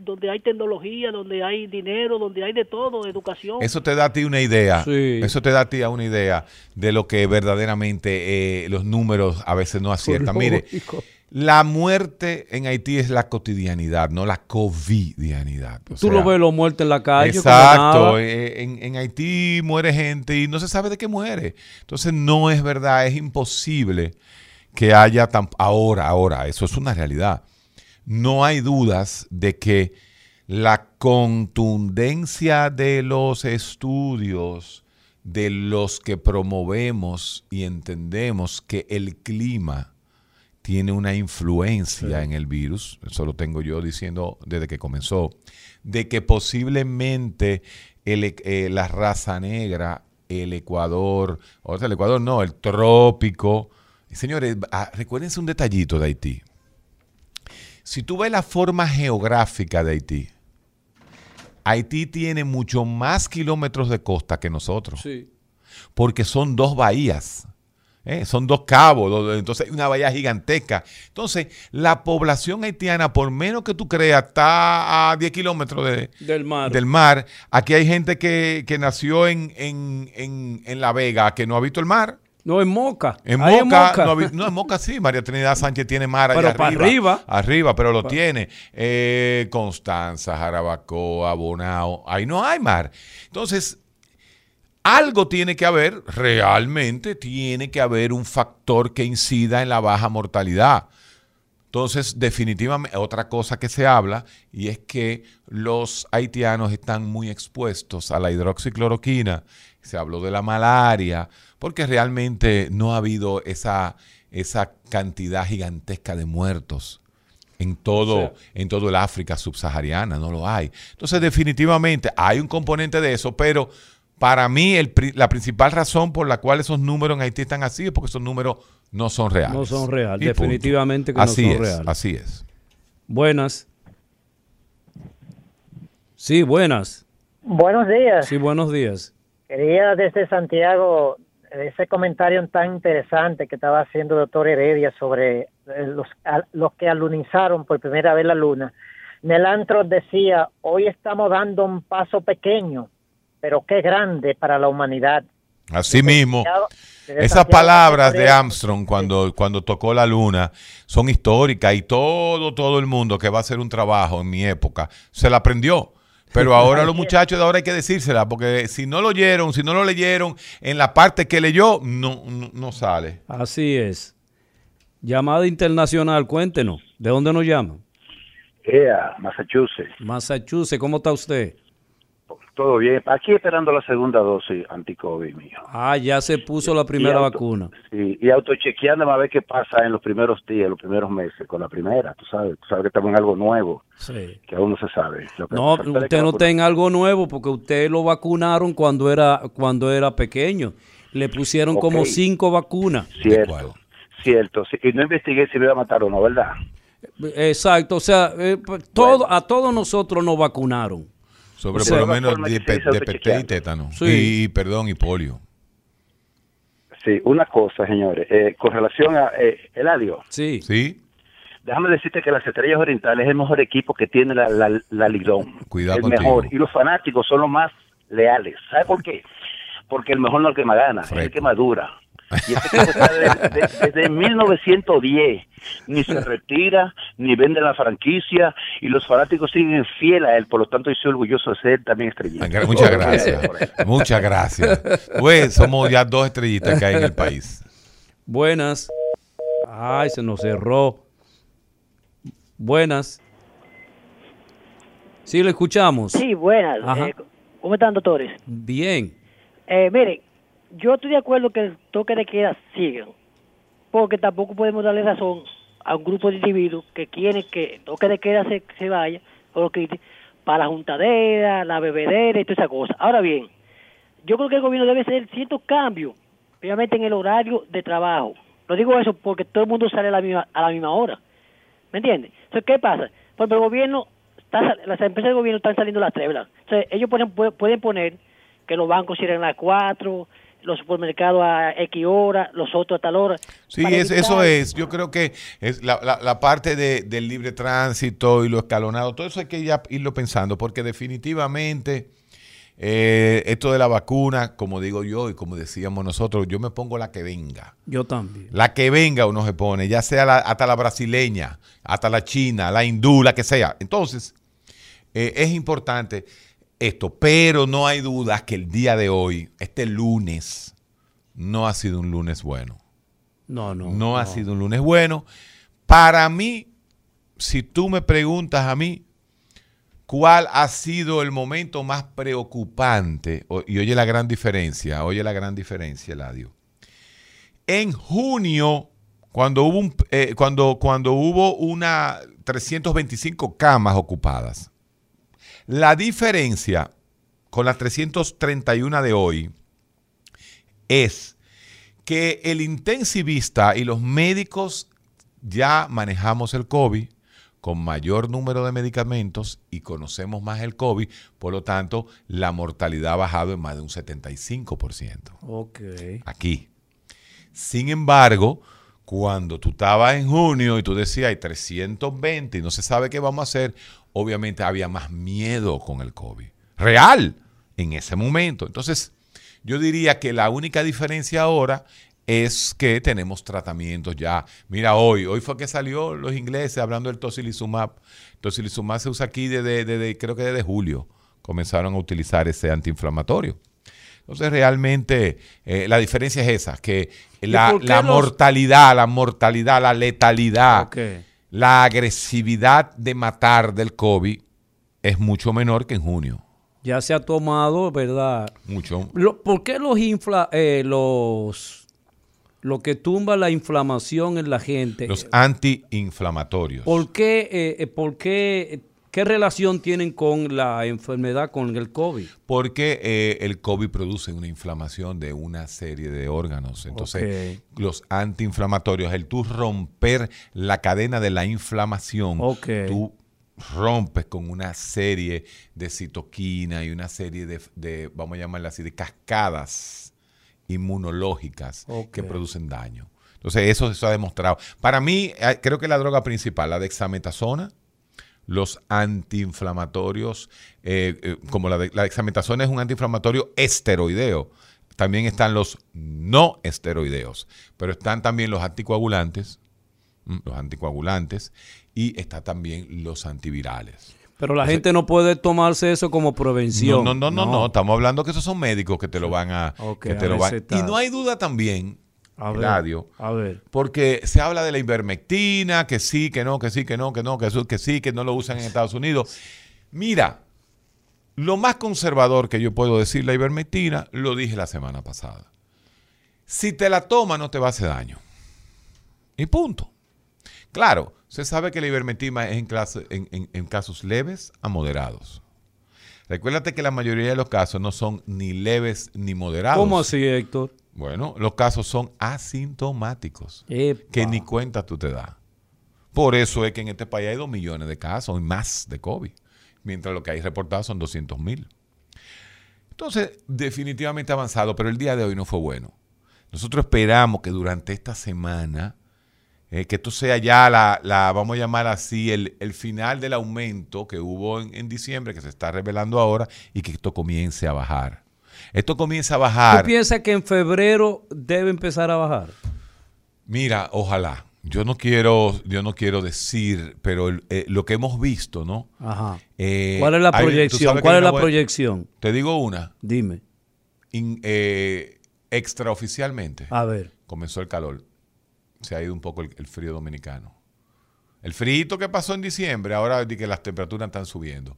donde hay tecnología, donde hay dinero, donde hay de todo, educación. Eso te da a ti una idea. Sí. Eso te da a ti una idea de lo que verdaderamente eh, los números a veces no aciertan. Mire, Lógico. La muerte en Haití es la cotidianidad, no la covidianidad. O Tú sea, lo ves los muertos en la calle. Exacto. condenados. eh, En, en Haití muere gente y no se sabe de qué muere. Entonces no es verdad, es imposible que haya tan ahora, ahora, eso es una realidad. No hay dudas de que la contundencia de los estudios de los que promovemos y entendemos que el clima tiene una influencia en el virus, eso lo tengo yo diciendo desde que comenzó, de que posiblemente el e- eh, la raza negra, el Ecuador, o sea, el Ecuador no, el trópico. Señores, ah, recuérdense un detallito de Haití. Si tú ves la forma geográfica de Haití, Haití tiene mucho más kilómetros de costa que nosotros Sí. porque son dos bahías. ¿Eh? Son dos cabos, dos- entonces hay una bahía gigantesca. Entonces, la población haitiana, por menos que tú creas, está a 10 kilómetros de- Del mar. del mar. Aquí hay gente que, que nació en, en- en- en La Vega, que no ha visto el mar. No, en Moca. En Moca, Moca. no, no, en Moca sí, María Trinidad Sánchez tiene mar allá Pero para arriba. Arriba, pero lo tiene. Eh, Constanza, Jarabacoa, Bonao, ahí no hay mar. Entonces, algo tiene que haber, realmente tiene que haber un factor que incida en la baja mortalidad. Entonces, definitivamente, otra cosa que se habla y es que los haitianos están muy expuestos a la hidroxicloroquina. Se habló de la malaria, porque realmente no ha habido esa, esa cantidad gigantesca de muertos en todo, O sea- en todo el África subsahariana, no lo hay. Entonces, definitivamente hay un componente de eso, pero para mí el la principal razón por la cual esos números en Haití están así es porque esos números no son reales. No son reales, definitivamente que no son es, reales. Así es. Buenas. Sí, buenas. Buenos días. Sí, buenos días. Quería desde Santiago ese comentario tan interesante que estaba haciendo el doctor Heredia sobre eh, los, a- los que alunizaron por primera vez la luna. Melantro decía, hoy estamos dando un paso pequeño, pero qué grande para la humanidad. Así mismo. Esas palabras de Armstrong cuando, cuando tocó la luna son históricas y todo, todo el mundo que va a hacer un trabajo en mi época se la aprendió. Pero ahora los muchachos de ahora hay que decírsela, porque si no lo oyeron, si no lo leyeron, en la parte que leyó, no, no, no sale. Así es. Llamada internacional, cuéntenos. ¿De dónde nos llaman? Yeah, Massachusetts. Massachusetts, ¿cómo está usted? Todo bien. Aquí esperando la segunda dosis anti-COVID, mijo. Ah, ya se puso la primera auto- vacuna. Sí, y autochequeando a ver qué pasa en los primeros días, los primeros meses con la primera, tú sabes. Tú sabes que estamos en algo nuevo, Sí. que aún no se sabe. Lo que No, usted no está en algo nuevo porque usted lo vacunaron cuando era cuando era pequeño. Le pusieron como cinco vacunas. Cierto, cierto. sí. Y no investigué si me iba a matar o no, ¿verdad? Exacto, o sea, eh, pues, todo, a todos nosotros nos vacunaron. Sobre O sea, por lo menos de, pe- y tétano. Sí. Y, perdón, y polio. Sí, una cosa, señores. eh, con relación a eh, Eladio, Sí. Sí. déjame decirte que las Estrellas Orientales es el mejor equipo que tiene la, la, la Lidón. Cuidado el contigo. mejor. Y los fanáticos son los más leales. ¿Sabe por qué? Porque el mejor no es el que más gana, es el que más dura. Y este equipo está de- de- desde 1910. Ni se retira, ni vende la franquicia, y los fanáticos siguen fiel a él. Por lo tanto, yo soy orgulloso de ser también estrellita. Muchas gracias. Muchas gracias. Pues somos ya dos estrellitas que hay en el país. Buenas. Ay, se nos cerró. Buenas. Sí, lo escuchamos. Sí, buenas. Eh, ¿Cómo están, doctores? Bien. Eh, mire, yo estoy de acuerdo que el toque de queda siga, porque tampoco podemos darle razón a un grupo de individuos que quieren que el toque de queda se, se vaya, o lo que para la juntadera, la bebedera y todas esas cosas. Ahora bien, yo creo que el gobierno debe hacer ciertos cambios, obviamente en el horario de trabajo. Lo digo eso porque todo el mundo sale a la misma, a la misma hora. ¿Me entiendes? Entonces, ¿qué pasa? Porque el gobierno, está, las empresas del gobierno están saliendo las tres, ¿verdad? Entonces, ellos pueden, pu- pueden poner que los bancos cierren a las cuatro, los supermercados a X hora, los otros a tal hora. Sí, es- eso es. Yo creo que es la, la- la parte de- del libre tránsito y lo escalonado, todo eso hay que ya irlo pensando, porque definitivamente eh, esto de la vacuna, como digo yo y como decíamos nosotros, yo me pongo la que venga. Yo también. La que venga uno se pone, ya sea la- hasta la brasileña, hasta la china, la hindú, la que sea. Entonces, eh, es importante esto, pero no hay dudas que el día de hoy, este lunes, no ha sido un lunes bueno. No, no. No, ha sido un lunes bueno. Para mí, si tú me preguntas a mí, ¿cuál ha sido el momento más preocupante? O- Y oye la gran diferencia, oye la gran diferencia, Eladio. En junio, cuando hubo, un, eh, cuando, cuando hubo una 325 camas ocupadas, la diferencia con las 331 de hoy es que el intensivista y los médicos ya manejamos el COVID con mayor número de medicamentos y conocemos más el COVID, por lo tanto, la mortalidad ha bajado en más de un 75% Ok. aquí. Sin embargo, cuando tú estabas en junio y tú decías hay 320 y no se sabe qué vamos a hacer, obviamente había más miedo con el COVID. Real, en ese momento. Entonces, yo diría que la única diferencia ahora es que tenemos tratamientos ya. Mira, hoy, hoy fue que salió los ingleses hablando del tocilizumab. Tocilizumab se usa aquí desde, creo que desde julio. Comenzaron a utilizar ese antiinflamatorio. Entonces, realmente eh, la diferencia es esa, que la, los- mortalidad, la mortalidad, la letalidad, la agresividad de matar del COVID es mucho menor que en junio. Ya se ha tomado, ¿verdad? Mucho. Lo- ¿Por qué los infla, eh, los lo que tumba la inflamación en la gente? Los antiinflamatorios. ¿Por qué, eh, por qué, qué relación tienen con la enfermedad, con el COVID? Porque eh, el COVID produce una inflamación de una serie de órganos. Entonces, los antiinflamatorios, el tú romper la cadena de la inflamación, tú rompes con una serie de citoquina y una serie de, de, vamos a llamarla así, de cascadas inmunológicas que producen daño. Entonces, eso se ha demostrado. Para mí, eh, creo que la droga principal, la dexametasona, los antiinflamatorios, eh, eh, como la, de- la dexametasona es un antiinflamatorio esteroideo. También están los no esteroideos, pero están también los anticoagulantes, mm, los anticoagulantes, y está también los antivirales. Pero la gente no puede tomarse eso como prevención. no, no, no, no, no, estamos hablando que esos son médicos que te lo van a, que te lo van-. Y no hay duda también, A ver, Eladio, a ver. porque se habla de la ivermectina, que sí, que no, que sí, que no, que no, que, eso- que sí, que no lo usan en Estados Unidos. Mira, Lo más conservador que yo puedo decir, la ivermectina, lo dije la semana pasada. Si te la toma, no te va a hacer daño. Y punto. Claro, se sabe que la ivermectina es en, clase- en- en- en casos leves a moderados. Recuérdate que la mayoría de los casos no son ni leves ni moderados. ¿Cómo así, Héctor? Bueno, los casos son asintomáticos, Epa. que ni cuenta tú te das. Por eso es que en este país hay dos millones de casos y más de COVID, mientras lo que hay reportados son 200 mil. Entonces, definitivamente avanzado, pero el día de hoy no fue bueno. Nosotros esperamos que durante esta semana, eh, que esto sea ya la, la- vamos a llamar así, el, el final del aumento que hubo en, en diciembre, que se está revelando ahora, y que esto comience a bajar. Esto comienza a ¿Tú bajar. piensas que en febrero debe empezar a bajar? Mira, ojalá. Yo no quiero, yo no quiero decir, pero el- eh, lo que hemos visto, ¿no? Ajá. Eh, ¿Cuál es la hay- tú proyección? ¿Cuál es la proyección? Te digo una. Dime. In- eh, extraoficialmente. A ver. Comenzó el calor. Se ha ido un poco el, el frío dominicano. El frío que pasó en diciembre, ahora di que las temperaturas están subiendo.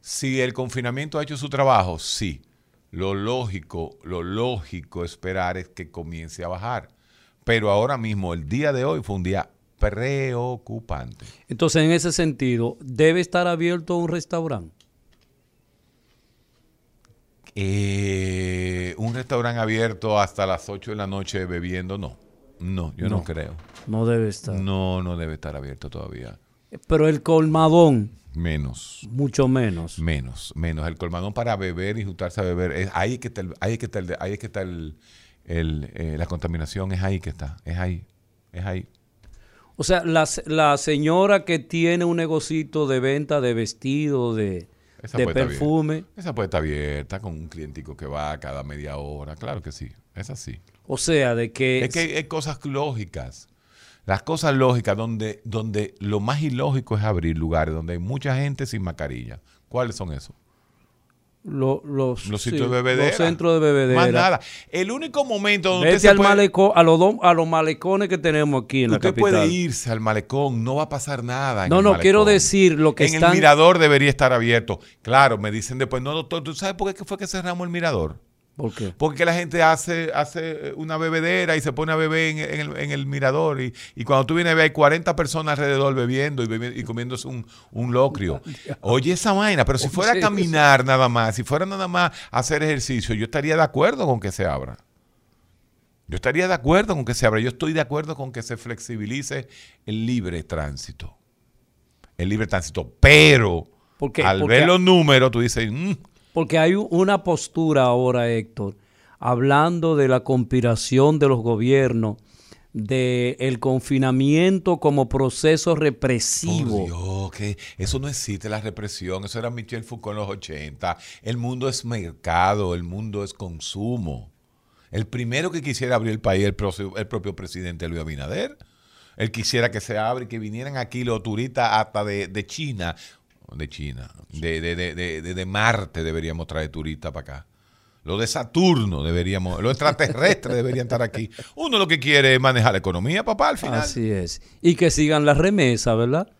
Si el confinamiento ha hecho su trabajo, sí. Lo lógico, lo lógico esperar es que comience a bajar. Pero ahora mismo, el día de hoy fue un día preocupante. Entonces, en ese sentido, ¿debe estar abierto un restaurante? Eh, un restaurante abierto hasta las 8 de la noche bebiendo, no. No, yo no, No. creo. No debe estar. No, no debe estar abierto todavía. Pero el colmadón, Menos. mucho menos. Menos, menos. El colmadón para beber y juntarse a beber, es ahí que está, el- ahí que está, el- ahí que está el, el, eh, la contaminación, es ahí que está, es ahí, es ahí. O sea, la, la señora que tiene un negocito de venta de vestido, de, Esa de perfume. Esa puede estar abierta con un clientico que va cada media hora, claro que sí, es así. o sea, de que... Es que hay cosas lógicas. Las cosas lógicas donde, donde lo más ilógico es abrir lugares donde hay mucha gente sin mascarilla. ¿Cuáles son esos? lo- los, Los sí, sitios de bebedera. Los centros de bebedera. Más nada. El único momento donde Vete usted al puede- malecón, a los, a los malecones que tenemos aquí en la Usted capital. puede irse al malecón, no va a pasar nada. en No, el no, malecón. quiero decir lo que en están... el mirador debería estar abierto. Claro, me dicen después, no, doctor, ¿tú sabes por qué fue que cerramos el mirador? ¿Por qué? Porque la gente hace, hace una bebedera y se pone a beber en, en el, en el mirador. Y, y cuando tú vienes a ver, hay 40 personas alrededor bebiendo y, bebi- y comiéndose un, un locrio. Oye, esa vaina, pero si fuera a caminar nada más, si fuera nada más a hacer ejercicio, yo estaría de acuerdo con que se abra. Yo estaría de acuerdo con que se abra. Yo estoy de acuerdo con que se flexibilice el libre tránsito. El libre tránsito. Pero ¿Por qué? al Porque- ver los números, tú dices, "Mm, Porque hay una postura ahora, Héctor, hablando de la conspiración de los gobiernos, de el confinamiento como proceso represivo. Dios, que eso no existe la represión. Eso era Michel Foucault en los 80. El mundo es mercado, el mundo es consumo. El primero que quisiera abrir el país, el, propio- el propio presidente Luis Abinader. Él quisiera que se abra y que vinieran aquí los turistas hasta de, de China. De China. De, de, de, de, de- Marte deberíamos traer turistas para acá. Los de Saturno deberíamos, los extraterrestres deberían estar aquí. Uno lo que quiere es manejar la economía, papá, al final. Así es. Y que sigan las remesas, ¿verdad?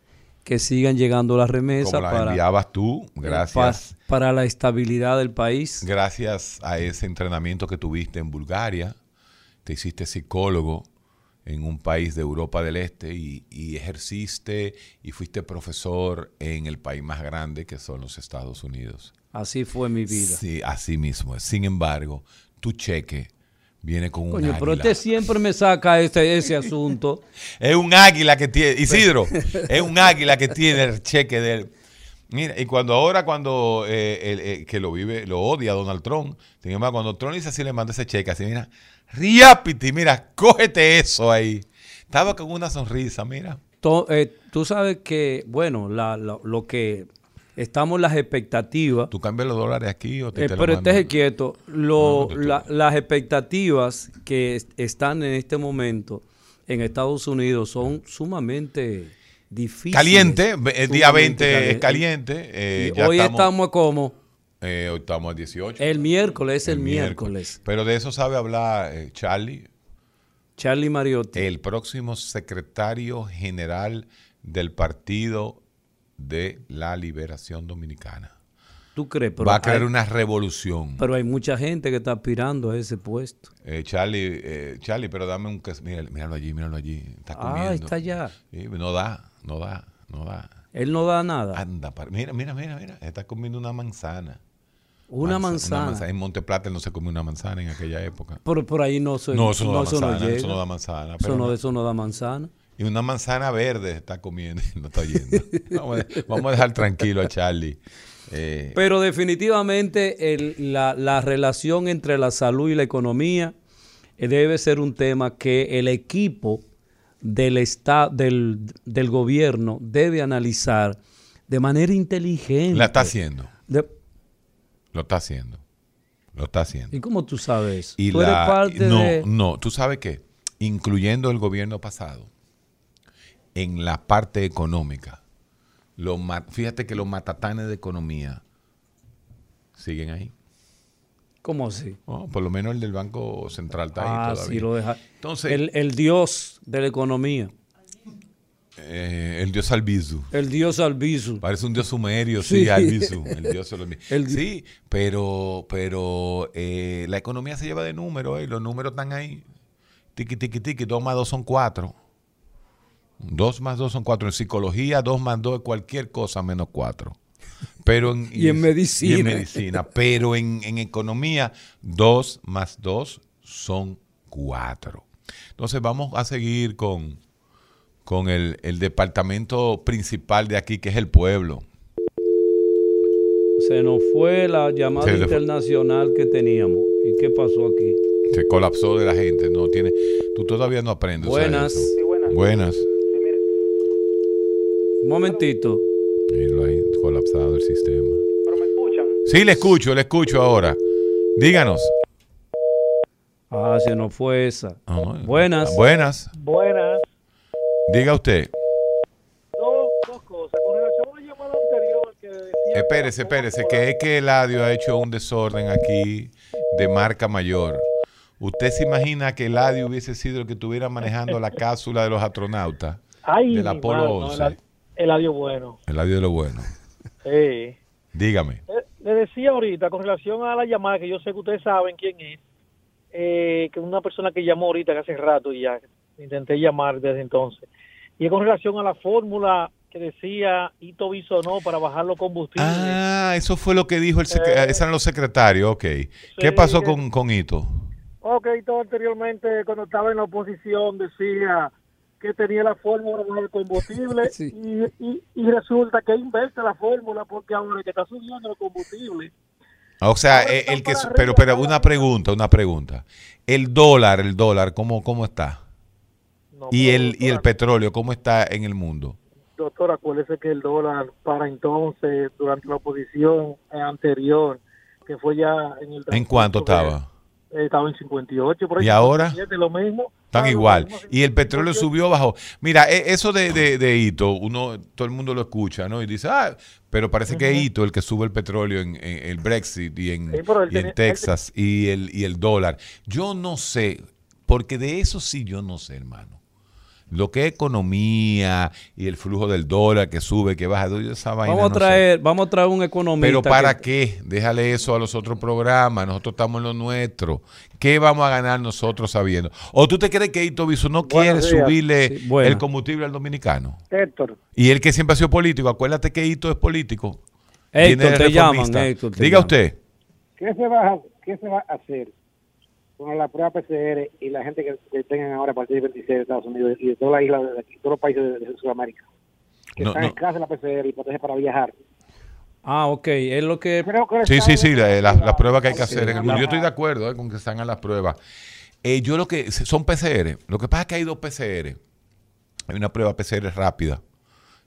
Que sigan llegando las remesas Como la para, enviabas tú, gracias. pa- para la estabilidad del país. Gracias a ese entrenamiento que tuviste en Bulgaria, te hiciste psicólogo en un país de Europa del Este y, y ejerciste y fuiste profesor en el país más grande que son los Estados Unidos. Así fue mi vida. Sí, así mismo es. Sin embargo, tu cheque viene con un Coño, pero águila. este siempre me saca ese, ese asunto. Es un águila que tiene, Isidro, es un águila que tiene el cheque de él. Mira, y cuando ahora, cuando eh, el, eh, que lo vive, lo odia Donald Trump, sin embargo, cuando Trump dice así, le manda ese cheque, así, mira, riápiti, mira, cógete eso ahí. Estaba con una sonrisa, mira. Eh, tú sabes que, bueno, la- la- lo que estamos las expectativas. ¿Tú cambias los dólares aquí o te, Eh, te pero estés quieto. Lo- No, la- las expectativas que est- están en este momento en Estados Unidos son sumamente difíciles. Caliente, el día Sumamente 20 es cali- caliente. eh, Y ya hoy estamos, como eh, hoy estamos a 18. el miércoles, es el, El miércoles. Pero de eso sabe hablar eh, Charlie. Charlie Mariotti. El próximo secretario general del Partido de la Liberación Dominicana. ¿Tú crees? Pero Va a crear hay- una revolución. Pero hay mucha gente que está aspirando a ese puesto. Eh, Charlie, eh, Charlie, pero dame un... míralo allí, míralo allí. Está Ah, comiendo. está allá. Sí, no da, no da, no da. Él no da nada. Anda, mira, mira, mira, mira. Está comiendo una manzana. Una Manza- manzana. En Monte Plata él no se come una manzana en aquella época. Por, por ahí no, se- No, eso no da manzana, llega. eso no da manzana, Eso pero no, no. eso no da manzana. Y una manzana verde está comiendo, no está oyendo. vamos, a, vamos a dejar tranquilo a Charlie. Eh, Pero definitivamente el- la, la relación entre la salud y la economía eh, debe ser un tema que el equipo del, esta- del, del gobierno debe analizar de manera inteligente. la está haciendo. De- Lo está haciendo. Lo está haciendo. ¿Y cómo tú sabes? Y tú eres la- parte no, de... no, tú sabes qué, incluyendo el gobierno pasado, en la parte económica, los fíjate que los matatanes de economía siguen ahí. ¿Cómo así? Oh, por lo menos el del Banco Central está ahí Ah, todavía. sí, lo deja. Entonces, el, el dios de la economía. Eh, el dios Albizu. El dios Albizu. Parece un dios sumerio, sí, Sí. Albizu. El dios. El di- sí, pero, pero eh, la economía se lleva de números, eh, los números están ahí. Tiki, tiki, tiki, dos más dos son cuatro. Dos más dos son cuatro. En psicología, dos más dos es cualquier cosa menos cuatro. Pero en, Y en medicina. y en medicina. Pero en, en economía, dos más dos son cuatro. Entonces vamos a seguir con, con el, el departamento principal de aquí, que es el pueblo. Se nos fue la llamada Se internacional que teníamos. ¿Y qué pasó aquí? Se colapsó de la gente. No tiene, tú todavía no aprendes. Buenas. Sí, buenas. Buenas. Un momentito. Míralo ahí, colapsado el sistema. ¿Pero me escuchan? Sí, le escucho, le escucho ahora. Díganos. Ah, se nos fue esa. Ah, Buenas. Buenas. Buenas. Diga usted. Dos, dos cosas. Con relación a la llamada anterior que decía... Espérese, espérese, que es que Eladio ha hecho un desorden aquí de marca mayor. ¿Usted se imagina que Eladio hubiese sido el que estuviera manejando la cápsula de los astronautas Ay, del Apolo madre, no, 11? el, el adiós bueno. Eladio de lo bueno. Sí. Dígame. Eh, Le decía ahorita, con relación a la llamada, que yo sé que ustedes saben quién es, eh, que una persona que llamó ahorita, que hace rato y ya intenté llamar desde entonces, y es con relación a la fórmula que decía Ito Bisonó para bajar los combustibles. Ah, eso fue lo que dijo el secre- Eh, esos eran los secretarios, ok. ¿Qué pasó con, con Ito? Ok, todo anteriormente, cuando estaba en la oposición, decía que tenía la fórmula para bajar el combustible y, y, y resulta que invierte la fórmula porque ahora que está subiendo el combustible. O sea, eh, el que, pero, pero una pregunta, una pregunta. El dólar, el dólar, ¿cómo, cómo está? Y el y el petróleo, ¿cómo está en el mundo? Doctor, acuérdese que el dólar para entonces, durante la oposición anterior, que fue ya en el... ¿En cuánto estaba? eh, estaba en 58, por ahí ¿Y ahora? 57, lo mismo. Están igual. Y el petróleo subió, bajó. Mira, e- eso de, de, de Ito, uno, todo el mundo lo escucha, ¿no? Y dice, ah, pero parece que es Ito el que sube el petróleo en, en el Brexit y en, Sí, y en Texas y el, y el dólar. Yo no sé, porque de eso sí yo no sé, hermano. Lo que es economía y el flujo del dólar que sube, que baja, esa vaina Vamos a no sé. traer, vamos a traer un economista. Pero ¿para que- qué? Déjale eso a los otros programas. Nosotros estamos en lo nuestro. ¿Qué vamos a ganar nosotros sabiendo? ¿O tú te crees que Ito Bisu no quiere días. subirle Sí, el combustible al dominicano? Héctor, Y él que siempre ha sido político. Acuérdate que Ito es político. Héctor, te llaman. Héctor, te Diga llaman. usted. ¿Qué se, va a, ¿Qué se va a hacer con la prueba PCR y la gente que, que tengan ahora a partir del 26 de Estados Unidos y de todas las islas de todos los países de, de Sudamérica? Que No, están no. escasas la PCR y protege para viajar. Ah, ok. Es lo que. Sí, sí, sí, la, la- la prueba que hay que Sí, hacer en el mundo. la- Yo estoy de acuerdo eh, con que se hagan las pruebas. Eh, yo lo que son PCR. Lo que pasa es que hay dos PCR. Hay una prueba PCR rápida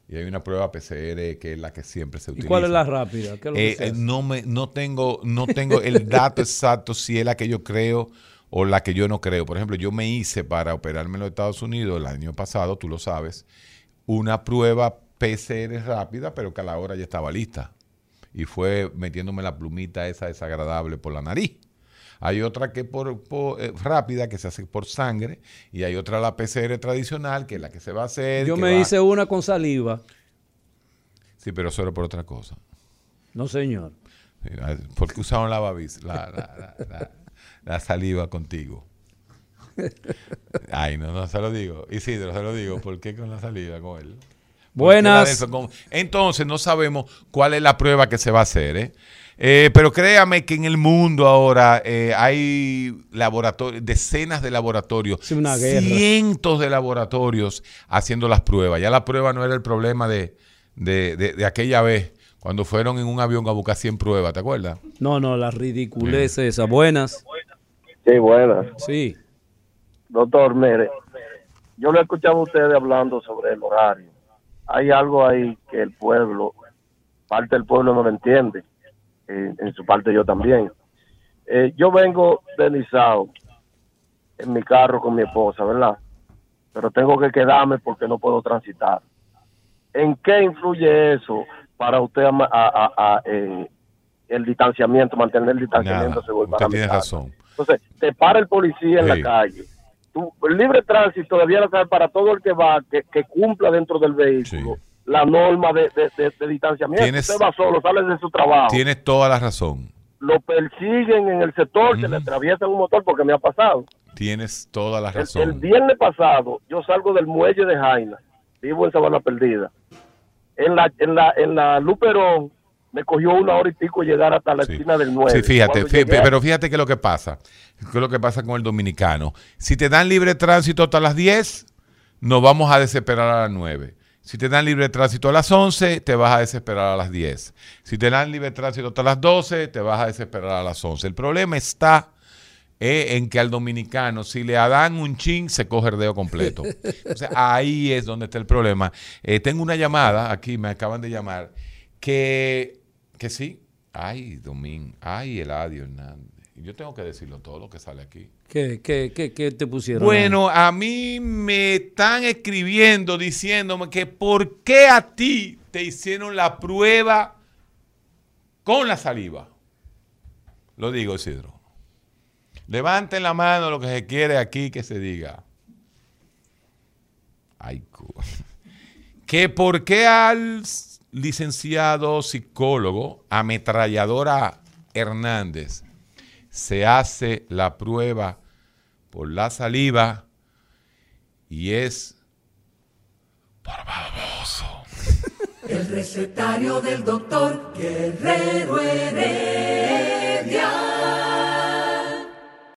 y hay una prueba PCR que es la que siempre se ¿Y utiliza. cuál es la rápida? ¿Qué es lo que Eh, eh, no me no tengo no tengo el dato exacto si es la que yo creo o la que yo no creo. Por ejemplo, yo me hice para operarme en los Estados Unidos el año pasado, tú lo sabes, una prueba PCR rápida, pero que a la hora ya estaba lista. Y fue metiéndome la plumita esa desagradable por la nariz. Hay otra que por, por, eh, rápida que se hace por sangre y hay otra la PCR tradicional que es la que se va a hacer. Yo que me va- hice una con saliva. Sí, pero era por otra cosa. No, señor. ¿Por qué usaron la, babis, la, la, la, la saliva contigo? Ay, no, no se lo digo. Isidro, se lo digo. ¿Por qué con la saliva con él? Buenas. Entonces no sabemos cuál es la prueba que se va a hacer. ¿eh? Eh, pero créame que en el mundo ahora eh, hay laboratorios, decenas de laboratorios, cientos de laboratorios haciendo las pruebas. Ya la prueba no era el problema de, de, de, aquella vez cuando fueron en un avión a buscar 100 pruebas, ¿te acuerdas? No, no, las ridiculeces esas. Buenas. Sí, buenas. Sí. Doctor, mire, yo lo he escuchado a ustedes hablando sobre el horario. Hay algo ahí que el pueblo, parte del pueblo no lo entiende. Eh, en su parte yo también. Eh, yo vengo de Nizao en mi carro con mi esposa, ¿verdad? Pero tengo que quedarme porque no puedo transitar. ¿En qué influye eso para usted a, eh, el distanciamiento, mantener el distanciamiento seguro? Usted tiene razón. Entonces, te para el policía en la calle el libre tránsito debiera ser para todo el que va, que, cumpla dentro del vehículo la norma de, distanciamiento. Usted va solo, sale de su trabajo. Tienes toda la razón. Lo persiguen en el sector, se le atraviesan un motor porque me ha pasado. Tienes toda la razón. El, viernes pasado yo salgo del muelle de Jaina, vivo en Sabana Perdida. En la, en la, en la Luperón me cogió una hora y pico llegar hasta la esquina del 9. Sí, fíjate, pero fíjate que es lo que pasa, que es lo que pasa con el dominicano. Si te dan libre tránsito hasta las 10, nos vamos a desesperar a las 9. Si te dan libre tránsito a las 11, te vas a desesperar a las 10. Si te dan libre tránsito hasta las 12, te vas a desesperar a las 11. El problema está eh, en que al dominicano, si le dan un chin, se coge el dedo completo. O sea, ahí es donde está el problema. Eh, tengo una llamada, aquí me acaban de llamar, que que sí. Ay, Domín. Ay, Eladio Hernández. Yo tengo que decirlo todo lo que sale aquí. ¿Qué, qué, qué, qué te pusieron? Bueno, a mí me están escribiendo diciéndome que por qué a ti te hicieron la prueba con la saliva. Lo digo, Isidro. Levanten la mano lo que se quiere aquí que se diga. Ay, que por qué al licenciado psicólogo, ametralladora Hernández, se hace la prueba por la saliva y es baboso. El recetario del doctor Guerrero Heredia.